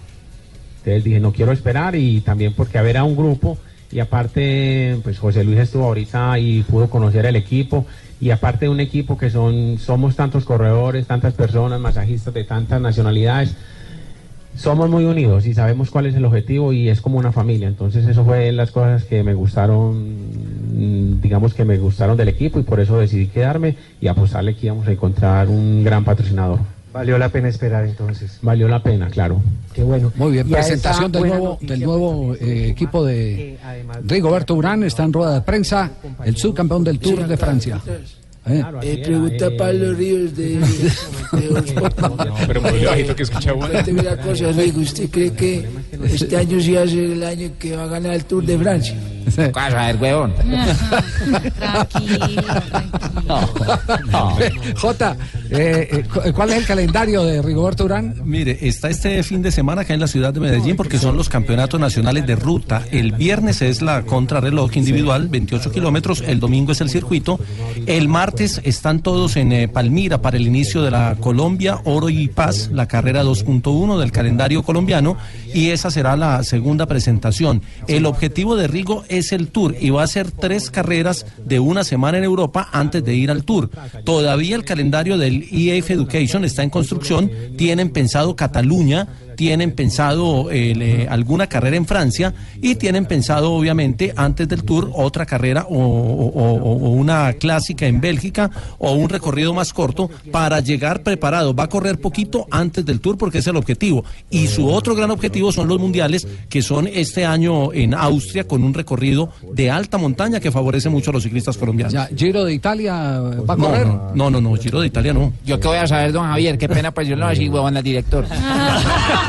Entonces dije, no quiero esperar y también porque a ver a un grupo y aparte, pues José Luis estuvo ahorita y pudo conocer el equipo y aparte de un equipo que son, somos tantos corredores, tantas personas, masajistas de tantas nacionalidades, somos muy unidos y sabemos cuál es el objetivo y es como una familia. Entonces eso fue las cosas que me gustaron, digamos que me gustaron del equipo y por eso decidí quedarme y apostarle que íbamos a encontrar un gran patrocinador. Valió la pena esperar entonces. Valió la pena, claro. Qué bueno. Muy bien, Y presentación del nuevo, del nuevo eh, equipo de Rigoberto Urán. Está en rueda de prensa, el subcampeón del Tour de Francia. ¿Eh? Eh, pregunta a Pablo Ríos de, pero muy bajito que escucha bueno. Una cosa, Rigo, ¿usted cree que este año sí va a ser el año que va a ganar el Tour de Francia? Vas a ver, huevón. Jota, eh, eh, cu- ¿cuál es el calendario de Rigoberto Urán? Mire, está este fin de semana acá en la ciudad de Medellín porque son los campeonatos nacionales de ruta. El viernes es la contrarreloj individual, 28 kilómetros. El domingo es el circuito. El martes están todos en eh, Palmira para el inicio de la Colombia Oro y Paz, la carrera 2.1 del calendario colombiano. Y esa será la segunda presentación. El objetivo de Rigo es el Tour y va a ser tres carreras de una semana en Europa antes de ir al Tour. Todavía el calendario del EF Education está en construcción. Tienen pensado Cataluña, tienen pensado eh, le- alguna carrera en Francia y tienen pensado, obviamente, antes del Tour, otra carrera o, o- o- o una clásica en Bélgica o un recorrido más corto para llegar preparado. Va a correr poquito antes del Tour porque es el objetivo. Y su otro gran objetivo son los mundiales, que son este año en Austria con un recorrido de alta montaña que favorece mucho a los ciclistas colombianos. Ya, Giro de Italia va a correr. no, no, no, no, Giro de Italia no. Yo qué voy a saber, don Javier, qué pena, pues yo no así, huevón, al director.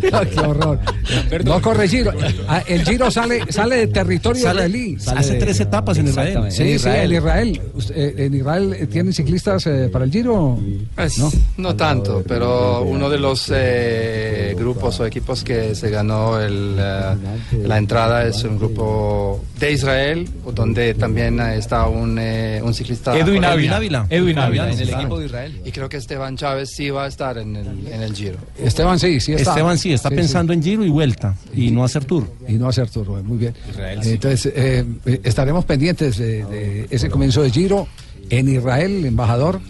Qué horror. No corre Giro. Ah, El Giro sale, sale de territorio Sale- israelí. hace tres etapas en Israel. Sí, En sí, en Israel. Usted, eh, ¿En Israel eh, tienen ciclistas eh, para el Giro? Pues, ¿No? no. tanto, pero uno de los eh, grupos o equipos que se ganó el, eh, la entrada es un grupo de Israel, donde también eh, está un, eh, un ciclista. Edwin. Ávila. Edwin Ávila. En el equipo de Israel. Y creo que Esteban Chávez sí va a estar en el, en el Giro. Esteban sí, sí está. Esteban sí, está pensando en Giro y vuelta y no hacer Tour. Y no hacer tour, muy bien. Israel, Entonces, eh, eh, estaremos pendientes de, de ese comienzo de Giro en Israel, embajador,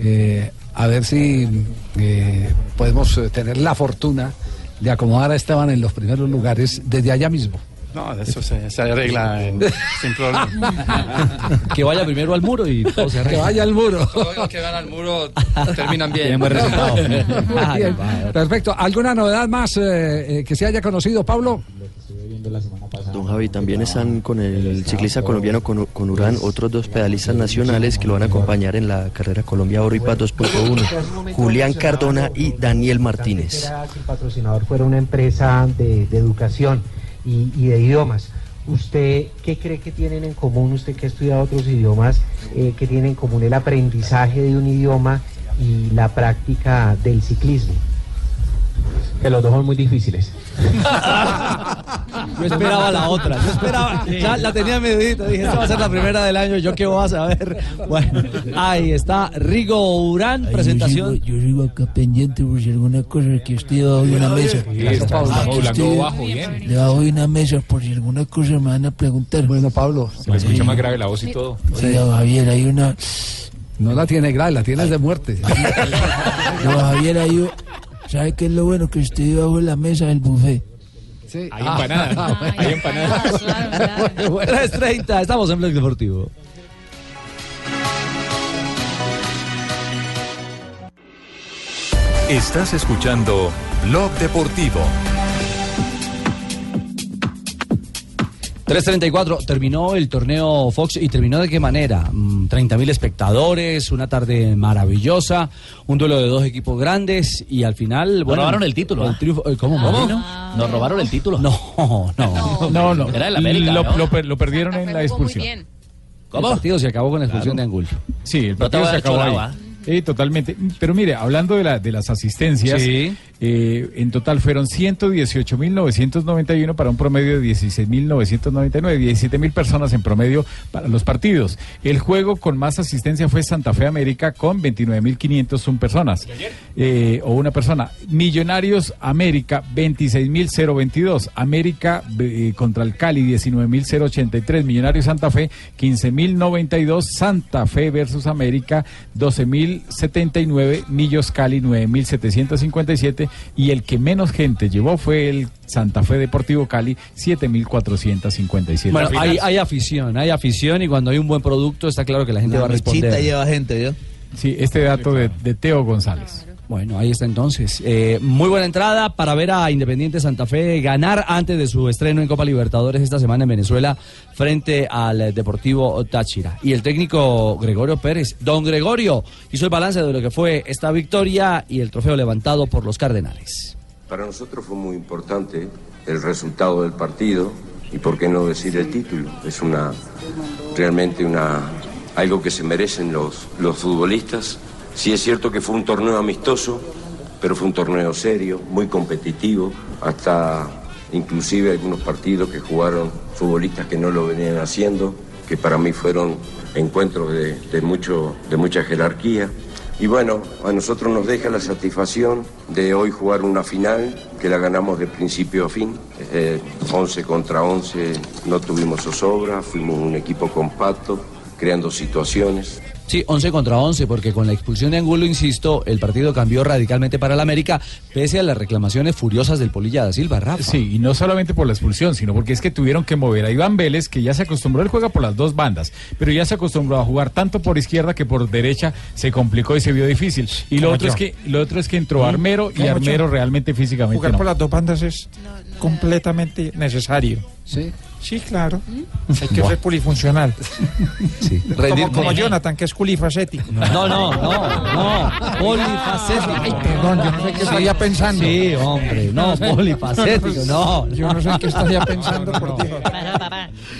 eh, a ver si eh, podemos eh, tener la fortuna de acomodar a Esteban en los primeros lugares desde allá mismo. No, eso se, se arregla en- sin problema. Que vaya primero al muro y todo se Que arregla. vaya al muro. Todos los que van al muro terminan bien. Buen resultado. Muy bien. Perfecto. ¿Alguna novedad más eh, eh, que se haya conocido, Pablo? Don Javi, también están con el ciclista colombiano con, con Urán otros dos pedalistas nacionales que lo van a acompañar en la carrera Colombia Oro y Paz 2.1, Julián Cardona y Daniel Martínez. Que el patrocinador fuera una empresa de, de educación y, y de idiomas. ¿Usted qué cree que tienen en común, usted que ha estudiado otros idiomas, eh, que tienen en común el aprendizaje de un idioma y la práctica del ciclismo? Que los dos son muy difíciles. Yo esperaba la otra. Yo esperaba. Ya la tenía medidita. Dije, esta va a ser la primera del año. Yo qué voy a saber. Bueno, ahí está Rigo Urán, presentación. Yo sigo, yo sigo acá pendiente por si alguna cosa que estoy debajo de una mesa. Sí, está- hablando estoy bajo, bien. Debajo de una mesa por si alguna cosa me van a preguntar. Bueno, Pablo. Se le escucha más grave la voz y todo. Oiga, Javier, hay una... No la tiene grave, la tienes de muerte. No, Javier, hay ¿Sabe qué es lo bueno? Que estoy debajo de la mesa del buffet. Sí. Hay empanadas. Hay empanadas. 3.30, estamos en Blog Deportivo. Estás escuchando Blog Deportivo. 3.34, terminó el torneo Fox y terminó de qué manera? Mm, 30.000 espectadores, una tarde maravillosa, un duelo de dos equipos grandes y al final... Nos robaron el título, ¿ah? triunfo- eh, ¿Cómo? ¿Cómo? Marino? Nos robaron el título. No, no. No, no. Era el América, lo, ¿no? lo per- lo perdieron en la expulsión. El partido se acabó con la expulsión de Angulo. Sí, el partido se acabó ahí. Eh, totalmente. Pero mire, hablando de, la, de las asistencias, Sí. eh, en total fueron 118.991 para un promedio de 16.999, 17.000 personas en promedio para los partidos. El juego con más asistencia fue Santa Fe América con 29.501 personas eh, o una persona. Millonarios América 26.022, América eh, contra el Cali 19.083, Millonarios Santa Fe 15.092, Santa Fe versus América 12.079, Millos Cali 9.757 y el que menos gente llevó fue el Santa Fe Deportivo Cali 7.457. Bueno, hay, hay afición, hay afición y cuando hay un buen producto está claro que la gente La va a responder. lleva gente, ¿yo? Sí, este dato de, de Teo González. Bueno, ahí está entonces. Eh, muy buena entrada para ver a Independiente Santa Fe ganar antes de su estreno en Copa Libertadores esta semana en Venezuela frente al Deportivo Táchira. Y el técnico Gregorio Pérez, don Gregorio, hizo el balance de lo que fue esta victoria y el trofeo levantado por los Cardenales. Para nosotros fue muy importante el resultado del partido y por qué no decir el título. Es una realmente una algo que se merecen los, los futbolistas. Sí es cierto que fue un torneo amistoso, pero fue un torneo serio, muy competitivo, hasta inclusive algunos partidos que jugaron futbolistas que no lo venían haciendo, que para mí fueron encuentros de, de mucho, de mucha jerarquía. Y bueno, a nosotros nos deja la satisfacción de hoy jugar una final que la ganamos de principio a fin. Eh, 11 contra 11, no tuvimos zozobra, fuimos un equipo compacto, creando situaciones. Sí, 11 contra 11, porque con la expulsión de Angulo, insisto, el partido cambió radicalmente para el América, pese a las reclamaciones furiosas del Polilla da Silva, Rafa. Sí, y no solamente por la expulsión, sino porque es que tuvieron que mover a Iván Vélez, que ya se acostumbró, él juega por las dos bandas, pero ya se acostumbró a jugar tanto por izquierda que por derecha se complicó y se vio difícil. Y lo otro es que lo otro es que entró Armero y yo. Armero realmente físicamente Jugar no. por las dos bandas es completamente necesario. Sí. Sí, claro. Hay que ser polifuncional. Sí. Como, como Jonathan, que es culifacético. No, no, no, no. Polifacético. Ay, perdón, yo no sé qué estaría pensando. Sí, hombre, no, polifacético, no. Yo no sé qué estaría pensando, por Dios.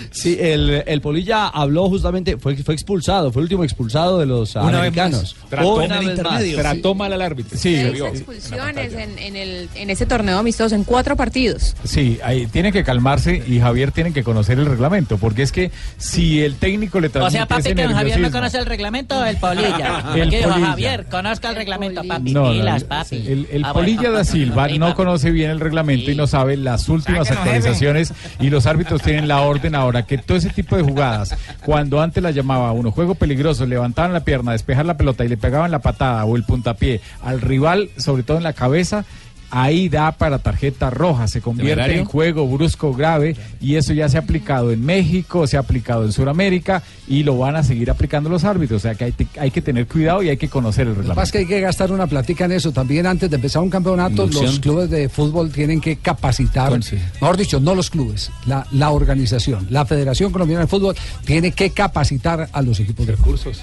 Sí, el, el Polilla habló justamente, fue, fue expulsado, fue el último expulsado de los Una americanos. Trató, Una vez más. trató mal al árbitro. Sí, Se Seis expulsiones en, en, el, en ese torneo amistoso, en cuatro partidos. Sí, ahí tiene que calmarse y Javier tiene que conocer el reglamento, porque es que si el técnico le O transmite sea, papi, ese que don Javier no conoce el reglamento, el polilla. El polilla. Javier conozca el reglamento, papi. No, no, pilas, no, papi. El, el Ah, bueno. Polilla da Silva no conoce bien el reglamento y no sabe las últimas jefe. actualizaciones y los árbitros tienen la orden ahora que todo ese tipo de jugadas, cuando antes la llamaba uno juego peligroso, levantaban la pierna, despejar la pelota y le pegaban la patada o el puntapié al rival, sobre todo en la cabeza, ahí da para tarjeta roja, se convierte ¿Temerario? en juego brusco grave y eso ya se ha aplicado en México, se ha aplicado en Sudamérica y lo van a seguir aplicando los árbitros, o sea que hay, te- hay que tener cuidado y hay que conocer el Lo que reglamento. pasa es que hay que gastar una platica en eso. También antes de empezar un campeonato, Inducción. los clubes de fútbol tienen que capacitar, mejor dicho, no los clubes, la, la organización, la Federación Colombiana de Fútbol tiene que capacitar a los equipos de recursos.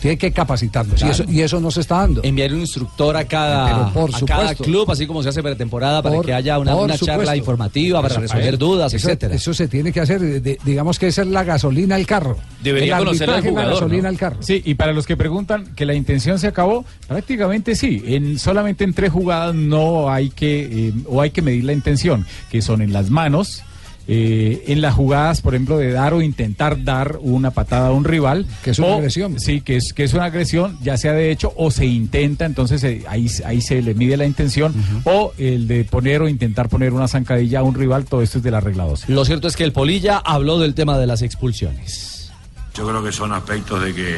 Tiene que capacitarlos y, eso, y eso no se está dando. Enviar un instructor a cada, por a cada club, así como se hace pretemporada, para Por- que haya una, charla informativa para Eso- resolver eso- dudas, eso- etcétera. Eso se tiene que hacer, de- de- digamos que esa es la gasolina al carro. Debería el conocer al la jugador, gasolina ¿no? al carro. Sí, y para los que preguntan que la intención se acabó, prácticamente sí. En solamente en tres jugadas no hay que eh, o hay que medir la intención, que son en las manos. Eh, en las jugadas, por ejemplo, de dar o intentar dar una patada a un rival. Que es una o- agresión. Sí, que es, que es una agresión, ya sea de hecho o se intenta, entonces eh, ahí, ahí se le mide la intención. O el de poner o intentar poner una zancadilla a un rival, todo esto es de la regla 12. Lo cierto es que el Polilla habló del tema de las expulsiones. Yo creo que son aspectos de que,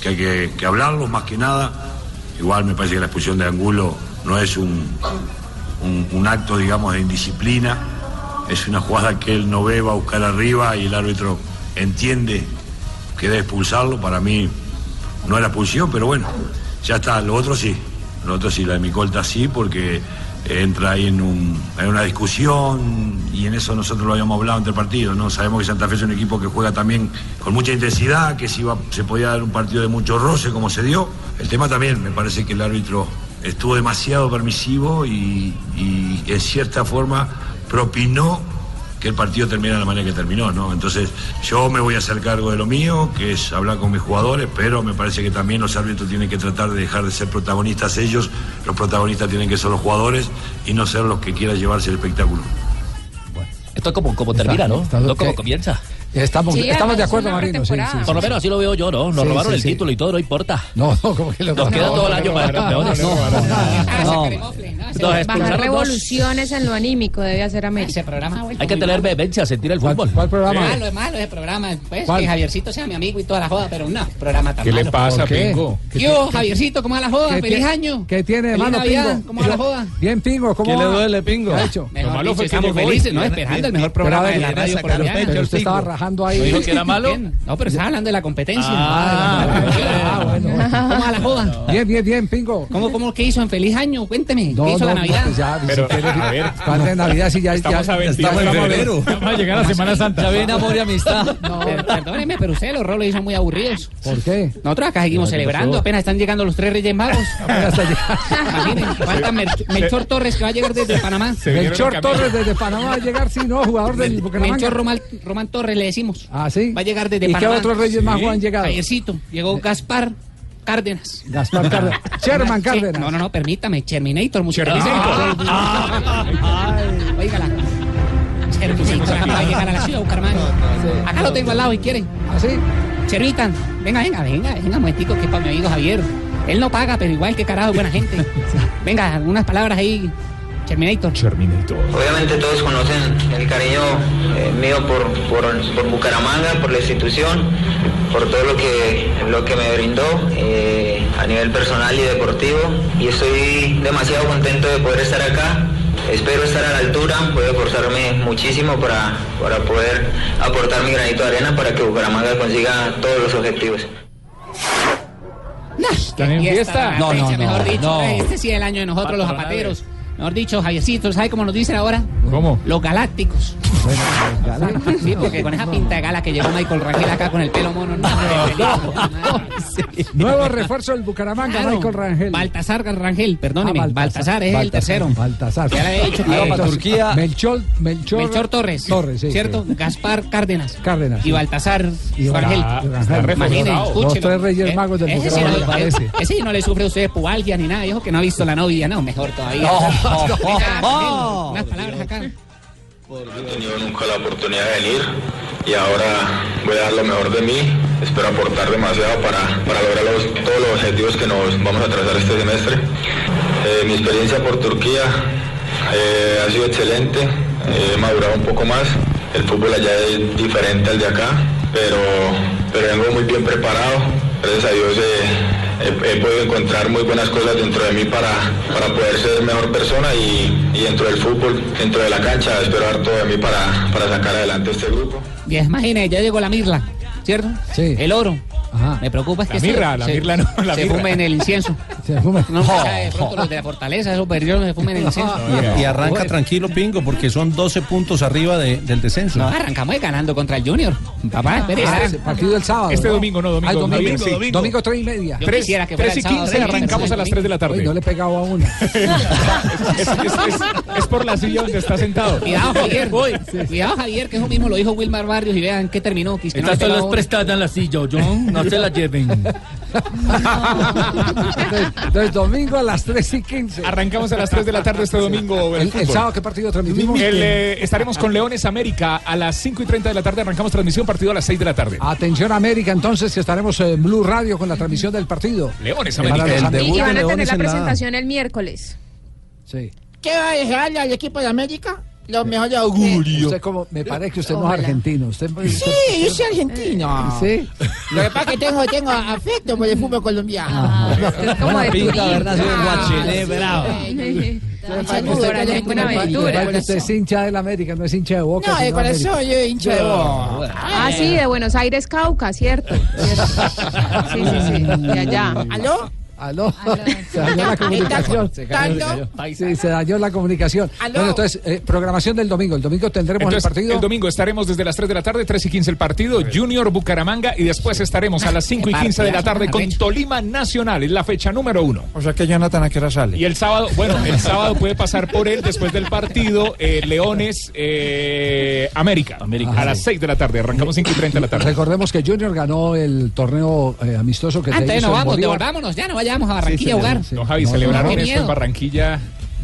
que hay que, que hablarlos más que nada. Igual me parece que la expulsión de Angulo no es un, un, un acto, digamos, de indisciplina. Es una jugada que él no ve, va a buscar arriba y el árbitro entiende que debe expulsarlo. Para mí no era expulsión, pero bueno, ya está. Lo otro sí, lo otro sí, la de Micolta sí, porque entra ahí en, un, en una discusión y en eso nosotros lo habíamos hablado entre partidos, ¿no? Sabemos que Santa Fe es un equipo que juega también con mucha intensidad, que si iba- se podía dar un partido de mucho roce como se dio. El tema también, me parece que el árbitro estuvo demasiado permisivo y en cierta forma propinó que el partido terminara de la manera que terminó, ¿no? Entonces, yo me voy a hacer cargo de lo mío, que es hablar con mis jugadores, pero me parece que también los árbitros tienen que tratar de dejar de ser protagonistas ellos, los protagonistas tienen que ser los jugadores y no ser los que quieran llevarse el espectáculo. Esto es como, como termina, ¿no? No como comienza. Estamos, Sí, estamos de acuerdo, Marino. Sí, sí, sí. Por lo menos así lo veo yo, ¿no? Nos Sí, robaron sí, el sí. título y todo, no importa. No, no, como que lo Nos queda todo el año para ser campeones. Ah, Nos Bajar expulsaron dos. revoluciones en lo anímico debe hacer América. Ese programa Hay que tener vehemencia, sentir el fútbol. ¿Cuál programa? Malo, es malo ese programa. Pues ¿Cuál? que Javiercito sea mi amigo y toda la joda, pero no, programa tan ¿Qué le pasa. Pingo? ¿Qué Yo, Javiercito, ¿cómo va la joda? ¿Qué ¡Feliz año! ¿Qué tiene de ¡Feliz malo! Pingo? ¿Cómo va la joda? Bien, Pingo, ¿cómo ¿Qué le duele, Pingo? Mejor malo fue que estamos felices, ¿no? Esperando el mejor programa de la radio colombiana. pechos, usted estaba rajando ahí. ¿No dijo que era malo? No, pero estaba hablando de la competencia. Ah, bueno. ¿Cómo va la joda? Bien, bien, bien, Pingo. ¿Cómo, cómo que hizo en Feliz Año? Cuénteme. No, ¿Qué hizo no, la Navidad? pues ya, Pero, a ver. ¿Cuál de Navidad? Si ya, Estamos ya, a 22 estamos en febrero. Vamos a llegar a Semana Santa. Ya viene amor y amistad. Per- Perdóneme, pero ustedes los roles son muy aburridos. ¿Por qué? Nosotros acá seguimos ¿qué celebrando, apenas están llegando los tres Reyes Magos. Imaginen, falta Mer- Melchor Torres que va a llegar desde Panamá. Melchor Torres desde Panamá va a llegar, sí, no, jugador del Bucaramanga. Melchor Román, Román Torres le decimos. Ah, sí. Va a llegar desde ¿Y qué Panamá. otros Reyes Magos han llegado? Llegó Gaspar Cárdenas. Gaspar Cárdenas. Sherman Sí, Cárdenas. No, no, no, permítame. Terminator, musicalice. Oígala. Terminator, acaba de llegar a la ciudad de Bucaramanga. Acá lo tengo al lado, si quieren. ¿Ah, sí? Chervitan, venga, venga, venga, venga, un momentico, que es para mi amigo Javier. Él no paga, pero igual que carajo, buena gente. Venga, unas palabras ahí. Terminator. Terminator. Obviamente todos conocen el cariño eh, mío por, por, por Bucaramanga, por la institución, por todo lo que, lo que me brindó eh, a nivel personal y deportivo. Y estoy demasiado contento de poder estar acá. Espero estar a la altura, voy a esforzarme muchísimo para, para poder aportar mi granito de arena para que Bucaramanga consiga todos los objetivos. ¿Están en fiesta? No, No, no, mejor no, dicho. no. Este sí es el año de nosotros, los zapateros. Mejor dicho, Javiercito, ¿sabe cómo nos dicen ahora? ¿Cómo? Los galácticos. Sí, porque con esa pinta de gala que llegó Michael Rangel acá con el pelo mono. No, Nuevo refuerzo del Bucaramanga, Claro. Michael Rangel. Baltasar Rangel, perdóneme. Ah, Baltasar, es el tercero. Baltasar. Ya le había dicho que para Turquía. Melchor, Melchor, Melchor Torres. Torres, sí, ¿Cierto? sí. Gaspar Cárdenas. Cárdenas. Y Baltasar Y Rangel. Escúchelo. Los tres Reyes Eh, Magos del sí Bucaramanga, no- parece. eh, Ese sí no le sufre a usted pubalgia ni nada. Dijo que no ha visto la novia. No, mejor todavía. Unas palabras acá. No he tenido nunca la oportunidad de venir y ahora voy a dar lo mejor de mí. Espero aportar demasiado para, para lograr los- todos los objetivos que nos vamos a trazar este semestre. Eh, mi experiencia por Turquía eh, ha sido excelente, he madurado un poco más. El fútbol allá es diferente al de acá, pero, pero vengo muy bien preparado. Gracias a Dios eh, he, podido encontrar muy buenas cosas dentro de mí para, para poder ser mejor persona y, y dentro del fútbol, dentro de la cancha, espero dar todo de mí para, para sacar adelante este grupo. Y imagínate, ya llegó la mirla, ¿cierto? Sí. El oro. Me preocupa es que La se- mirra, la se, mirra no, la se mirra. fume en el incienso. Se fume. No, de pronto los de la fortaleza, esos perdidos se fumen en el incienso. Y, y arranca tranquilo, Pingo, porque son 12 puntos arriba de- del descenso. No, arrancamos ganando contra el Junior. Papá, espere. Ah, espere. partido del sábado. Este domingo, no, domingo, Ah, domingo, sí. domingo, domingo, tres y media. Yo quisiera que fuera Tres y el sábado, quince, pero- arrancamos a las tres de la tarde. Uy, no le he pegado a una. Es, es- es- es por la silla donde está sentado. Cuidado, Javier. Cuidado, Javier, que eso mismo lo dijo Wilmar Barrios y vean qué terminó. Que no En la silla, John. No se la lleven. Entonces, entonces, domingo a las 3 y 15. Arrancamos a las 3 de la tarde este domingo. El, el sábado, ¿qué partido transmitimos? El, eh, estaremos con Leones América a las 5 y 30 de la tarde. Arrancamos transmisión, partido a las 6 de la tarde. Atención América, entonces que estaremos en Blue Radio con la transmisión del partido. Leones América. Y van a tener Leones la en la- presentación el miércoles. Sí. ¿Qué va a dejarle al equipo de América? Los mejores augurios. Usted como, me parece que usted no es argentino. Usted, Sí, yo soy argentino. Sí. Lo que pasa es que tengo, tengo afecto por el fútbol colombiano. como de pinta, turismo. ¿verdad? Soy un guachilé, bravo. Por allá en Buenaventura. que usted es hincha del América, no es hincha de Boca. No, de corazón, yo hincha de boca. Ah, sí, de Buenos Aires, Cauca, cierto. cierto. Sí, sí, sí, de allá. ¿Aló? Aló. Se dañó la comunicación. Se cayó, se cayó. Sí, se dañó la comunicación. Aló. Bueno, entonces, eh, programación del domingo. El domingo tendremos Entonces, el partido. el domingo estaremos desde las 3 de la tarde, 3 y 15 el partido, Junior Bucaramanga, y después estaremos a las 5 y 15 de la tarde con Tolima Nacional, es la fecha número uno. O sea que Jonathan a qué hora sale. Y el sábado, bueno, el sábado puede pasar por él después del partido, eh, Leones eh, América, a las 6 de la tarde, arrancamos 5 y 30 de la tarde. Recordemos que Junior ganó el torneo eh, amistoso que se Antes hizo no en vamos, Bolívar. devolvámonos, ya no vayamos a Barranquilla a jugar. sí. No, Javi, No, celebraron esto en. Barranquilla,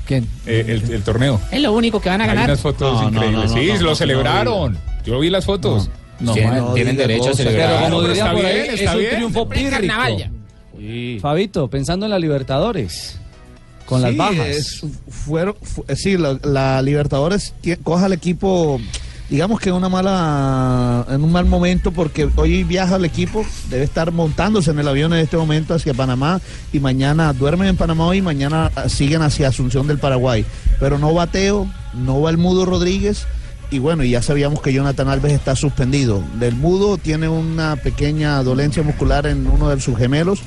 ¿Quién? eh, el, el torneo. Es lo único que van a Hay ganar. unas fotos No, increíbles. no, no, sí, no, lo no, celebraron. Yo vi las fotos. No, Tienen- no tienen derecho a celebrar. Pero como diría está por ahí, bien, es está un bien. triunfo pírrico. Fabito, pensando en la Libertadores, con las Sí, bajas. es- fueron, fu- sí, la, la Libertadores coja al equipo, digamos que en una mala, en un mal momento, porque hoy viaja el equipo, debe estar montándose en el avión en este momento hacia Panamá y mañana duermen en Panamá hoy y mañana ah, siguen hacia Asunción del Paraguay. Pero no va Teo, no va el Mudo Rodríguez. Y bueno, ya sabíamos que Jonathan Alves está suspendido. Del Mudo tiene una pequeña dolencia muscular en uno de sus gemelos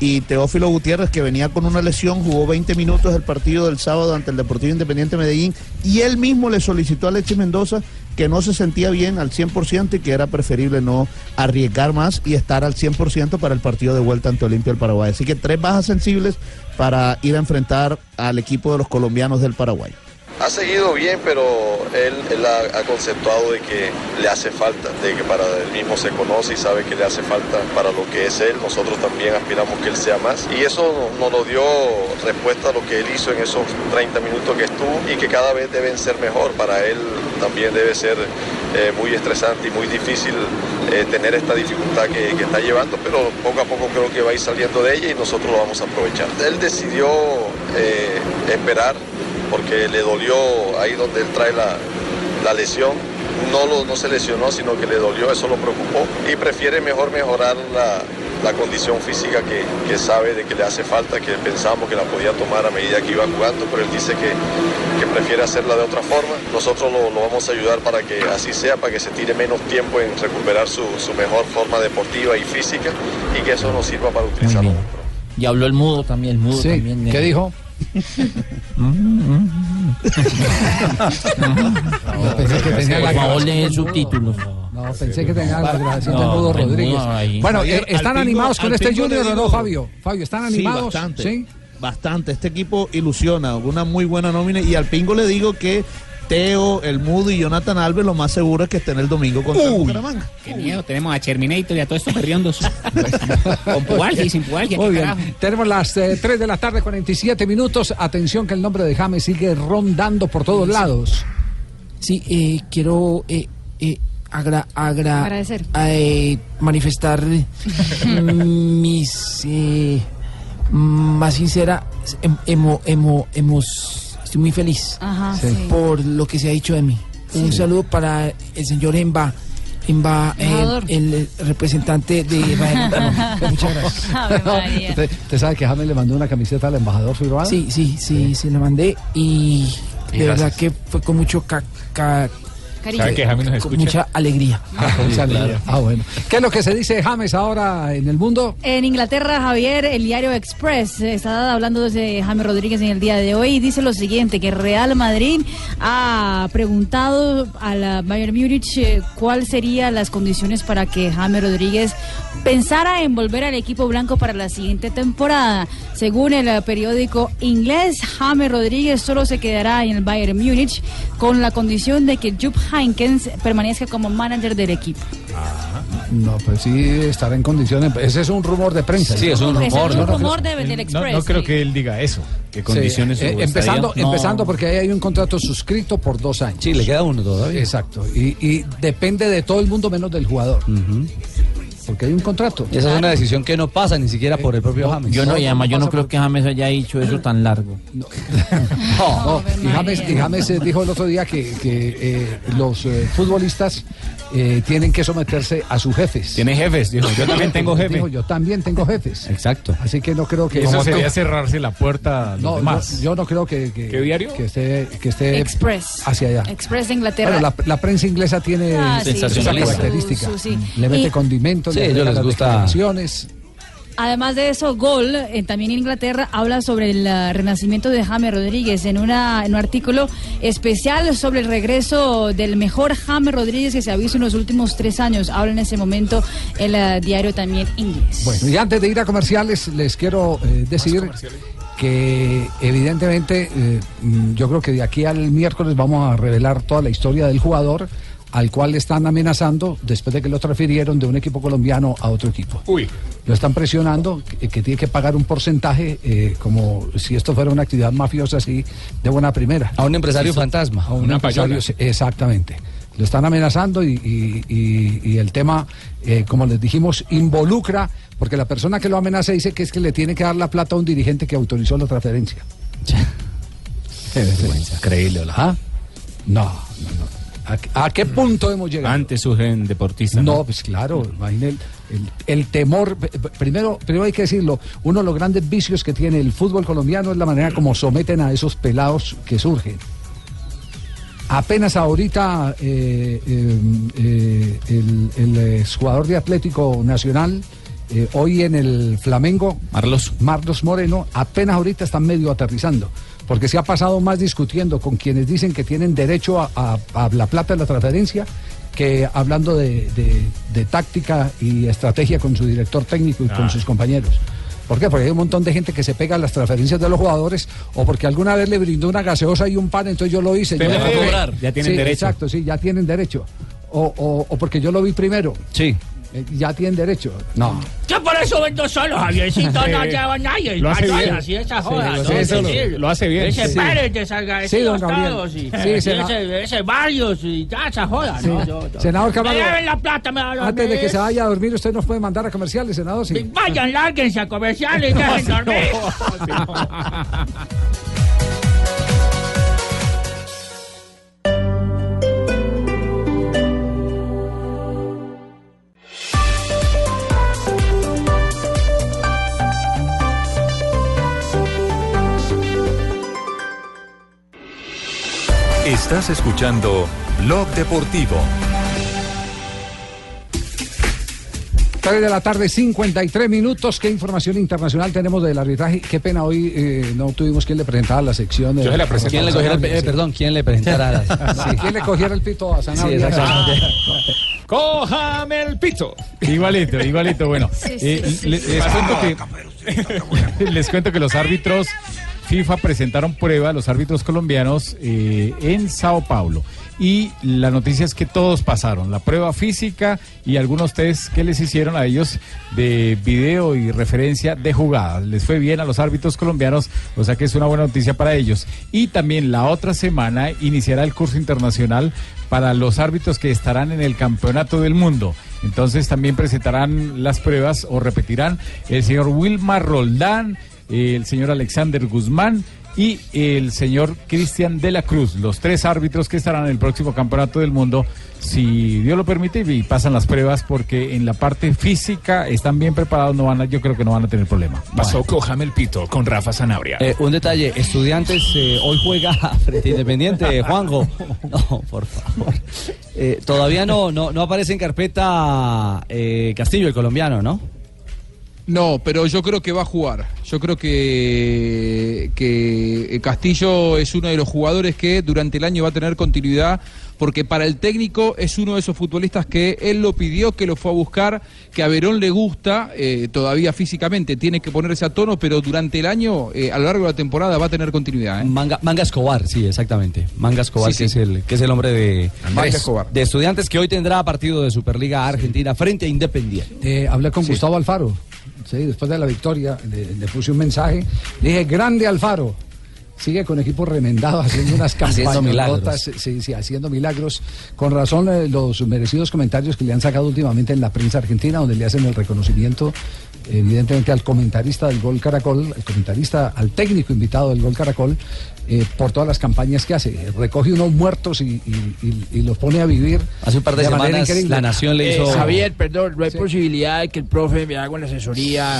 y Teófilo Gutiérrez, que venía con una lesión, jugó 20 minutos el partido del sábado ante el Deportivo Independiente Medellín y él mismo le solicitó a Alexis Mendoza que no se sentía bien al 100% y que era preferible no arriesgar más y estar al 100% para el partido de vuelta ante Olimpia del Paraguay. Así que tres bajas sensibles para ir a enfrentar al equipo de los colombianos del Paraguay. Ha seguido bien, pero él, él ha, ha conceptuado de que le hace falta, de que para él mismo se conoce y sabe que le hace falta para lo que es él. Nosotros también aspiramos que él sea más. Y eso no- nos lo dio respuesta a lo que él hizo en esos 30 minutos que estuvo y que cada vez deben ser mejor. Para él también debe ser eh, muy estresante y muy difícil eh, tener esta dificultad que, que está llevando, pero poco a poco creo que va a ir saliendo de ella y nosotros lo vamos a aprovechar. Él decidió eh, esperar porque le dolió ahí donde él trae la, la lesión. No, lo, no se lesionó, sino que le dolió, eso lo preocupó. Y prefiere mejor mejorar la, la condición física que, que sabe de que le hace falta, que pensábamos que la podía tomar a medida que iba jugando, pero él dice que, que prefiere hacerla de otra forma. Nosotros lo, lo vamos a ayudar para que así sea, para que se tire menos tiempo en recuperar su, su mejor forma deportiva y física y que eso nos sirva para utilizarlo. Y habló el mudo también, el mudo Sí, también. ¿qué dijo? Pensé que tenía Por favor, subtítulos. No, pensé que tenía la grabación No, Mudo Rodríguez. Bueno, eh, ¿están animados con este Junior o no, Fabio? Fabio, ¿están animados? Sí, bastante. ¿Sí? Bastante. Este equipo ilusiona, una muy buena nómina. Y al Pingo le digo que Teo, el Mudo y Jonathan Alves lo más seguro es que estén el domingo contra el Bucaramanga. Qué miedo, tenemos a Terminator y a todos estos perriondos. Con pualgia y sin pualgia, Muy bien. Tenemos las eh, 3 de la tarde, 47 minutos. Atención que el nombre de James sigue rondando por todos lados. Sí, eh, quiero eh, eh, agra- agra- Agradecer. eh, manifestar mis eh, más sincera em- emo, emo- hemos estoy muy feliz Ajá, Sí. sí. por lo que se ha dicho de mí. Un Sí. saludo para el señor Emba. Emba, eh, el representante de. Muchas gracias. ¿Usted, usted sabe que James le mandó una camiseta al embajador Firmada? Sí, sí, sí, se la mandé y Y de verdad que fue con mucho ca-. ¿Sabe que James nos con escucha? mucha alegría. Ah, mucha alegría. Ah, bueno. ¿Qué es lo que se dice James ahora en el mundo? En Inglaterra, Javier, el diario Express está hablando de James Rodríguez en el día de hoy y dice lo siguiente, que Real Madrid ha preguntado a la Bayern Múnich eh, cuáles serían las condiciones para que James Rodríguez pensara en volver al equipo blanco para la siguiente temporada. Según el periódico inglés, James Rodríguez solo se quedará en el Bayern Múnich con la condición de que Jupp Heynckes permanezca como manager del equipo. No, pues sí, estará en condiciones. Ese es un rumor de prensa. Sí, es un Ese es rumor, un no rumor creo- de- del No, Express. no creo sí. que él diga eso. ¿Qué condiciones Sí, eh, empezando? No. empezando porque ahí hay un contrato suscrito por dos años. Sí, le queda uno todavía. Exacto. Y, y depende de todo el mundo menos del jugador. Porque hay un contrato. Esa es una decisión que no pasa ni siquiera por el propio James. Yo no, y además yo no creo que James haya dicho eso tan largo. No, y James, y James, eh, dijo el otro día que, que, eh, los eh, futbolistas eh, tienen que someterse a sus jefes. Tiene jefes, dijo. Yo también tengo jefe. Dijo, yo también tengo jefes. Exacto. Así que no creo que... Eso sería tú- cerrarse la puerta a los No, demás. yo, yo no creo que, que, ¿Qué diario? que esté, que esté Express. hacia allá. Express de Inglaterra. Bueno, la, la prensa inglesa tiene Ah, sí, esa Sensacionalista. característica. Su- su- sí. Le mete Y- condimentos, Sí, ellos les las gusta-. Además de eso, Gol, eh, también en Inglaterra, habla sobre el ah, renacimiento de James Rodríguez en, una, en un artículo especial sobre el regreso del mejor James Rodríguez que se ha visto en los últimos tres años. Habla en ese momento el ah, diario también inglés. Bueno, y antes de ir a comerciales, les quiero eh, decir que evidentemente eh, mm, yo creo que de aquí al miércoles vamos a revelar toda la historia del jugador al cual le están amenazando después de que lo transfirieron de un equipo colombiano a otro equipo. Uy. Lo están presionando, que, que tiene que pagar un porcentaje, eh, como si esto fuera una actividad mafiosa así, de buena primera. A un empresario Sí, fantasma. A un Una empresario, payola. exactamente. Lo están amenazando y, y- y- y el tema, eh, como les dijimos, involucra, porque la persona que lo amenaza dice que es que le tiene que dar la plata a un dirigente que autorizó la transferencia. Increíble, ¿verdad? ¿Ah? No, no, no. ¿A, qué punto hemos llegado? Antes surgen deportistas. No, pues claro, imagine el, el- el temor. Primero, primero hay que decirlo, uno de los grandes vicios que tiene el fútbol colombiano es la manera como someten a esos pelados que surgen. Apenas ahorita eh, eh, eh, el, el, jugador de Atlético Nacional, eh, hoy en el Flamengo, Marlos. Marlos Moreno, apenas ahorita están medio aterrizando, porque se ha pasado más discutiendo con quienes dicen que tienen derecho a, a- a la plata de la transferencia que hablando de, de- de táctica y estrategia con su director técnico y con Ah. sus compañeros. ¿Por qué? Porque hay un montón de gente que se pega a las transferencias de los jugadores o porque alguna vez le brindó una gaseosa y un pan, entonces yo lo hice. Usted yo me va a lo- cobrar, ya tienen Sí, derecho. Exacto, sí, ya tienen derecho. O, o- o porque yo lo vi primero. Sí. Eh, Ya tienen derecho. No. Yo por eso vendo solo, Javiercito, no lleva nadie. Lo hace bien. así esa Sí, joda, lo ¿no? hace Es bien. decir, Lo hace bien. Ese Sí. Pérez de Sí, don Gabriel. Todos, y, Sí, ese, ese Barrios y ya esa joda, Sí. ¿no? Yo- yo- Senador Camargo. Me lleven la plata, me da Antes de que se vaya a dormir, usted nos puede mandar a comerciales, senador. Sí. Vayan, lárguense a comerciales y dejen dormir. Estás escuchando Blog Deportivo. 3 de la tarde, 53 minutos. ¿Qué información internacional tenemos del arbitraje? Qué pena, hoy eh, no tuvimos quien le presentara la sección. de- Yo la presenté. ¿Quién le cogiera el- eh, perdón, quién le presentara la- Sí, ¿Quién le cogiera el pito a Sanabria? Sí, exactamente. ¡Cójame el pito! Igualito, igualito. Bueno, Sí, sí, eh, sí, le- sí. les, cuento que, les cuento que los árbitros FIFA presentaron prueba, los árbitros colombianos, eh, en Sao Paulo. y la noticia es que todos pasaron, la prueba física y algunos test que les hicieron a ellos de video y referencia de jugadas. Les fue bien a los árbitros colombianos, o sea que es una buena noticia para ellos. Y también la otra semana iniciará el curso internacional para los árbitros que estarán en el Campeonato del Mundo. Entonces también presentarán las pruebas o repetirán el señor Wilmar Roldán, el señor Alexander Guzmán y el señor Cristian de la Cruz, los tres árbitros que estarán en el próximo Campeonato del Mundo, si Dios lo permite, y pasan las pruebas porque en la parte física están bien preparados, no van a, yo creo que no van a tener problema. Pasó Cojame el Pito con Rafa Zanabria. Eh, un detalle, estudiantes eh, hoy juega frente Independiente, Juanjo. No, por favor. Eh, todavía no, no, no aparece en carpeta eh, Castillo, el colombiano, ¿no? No, pero yo creo que va a jugar. Yo creo que, que Castillo es uno de los jugadores que durante el año va a tener continuidad, porque para el técnico es uno de esos futbolistas que él lo pidió, que lo fue a buscar, que a Verón le gusta, eh, todavía físicamente tiene que ponerse a tono, pero durante el año, eh, a lo largo de la temporada, va a tener continuidad. ¿eh? Manga, Manga Escobar, sí, exactamente. Manga Escobar, Sí, que, sí. Es el, que es el hombre de, de- Escobar. de estudiantes que hoy tendrá partido de Superliga Argentina frente a Independiente. Eh, hablé con Sí. Gustavo Alfaro, sí, después de la victoria, le, le puse un mensaje, le dije, grande Alfaro, sigue con equipo remendado haciendo unas Haciendo campañas, milagros. sí, sí, haciendo milagros. Con razón eh, los merecidos comentarios que le han sacado últimamente en la prensa argentina, donde le hacen el reconocimiento evidentemente al comentarista del Gol Caracol, el comentarista, al técnico invitado del Gol Caracol, eh, por todas las campañas que hace. Recoge unos muertos y, y- y- y los pone a vivir. Hace un par de manera semanas. La Nación le Eh, hizo... Javier, perdón, no hay posibilidad de que el profe me haga una asesoría.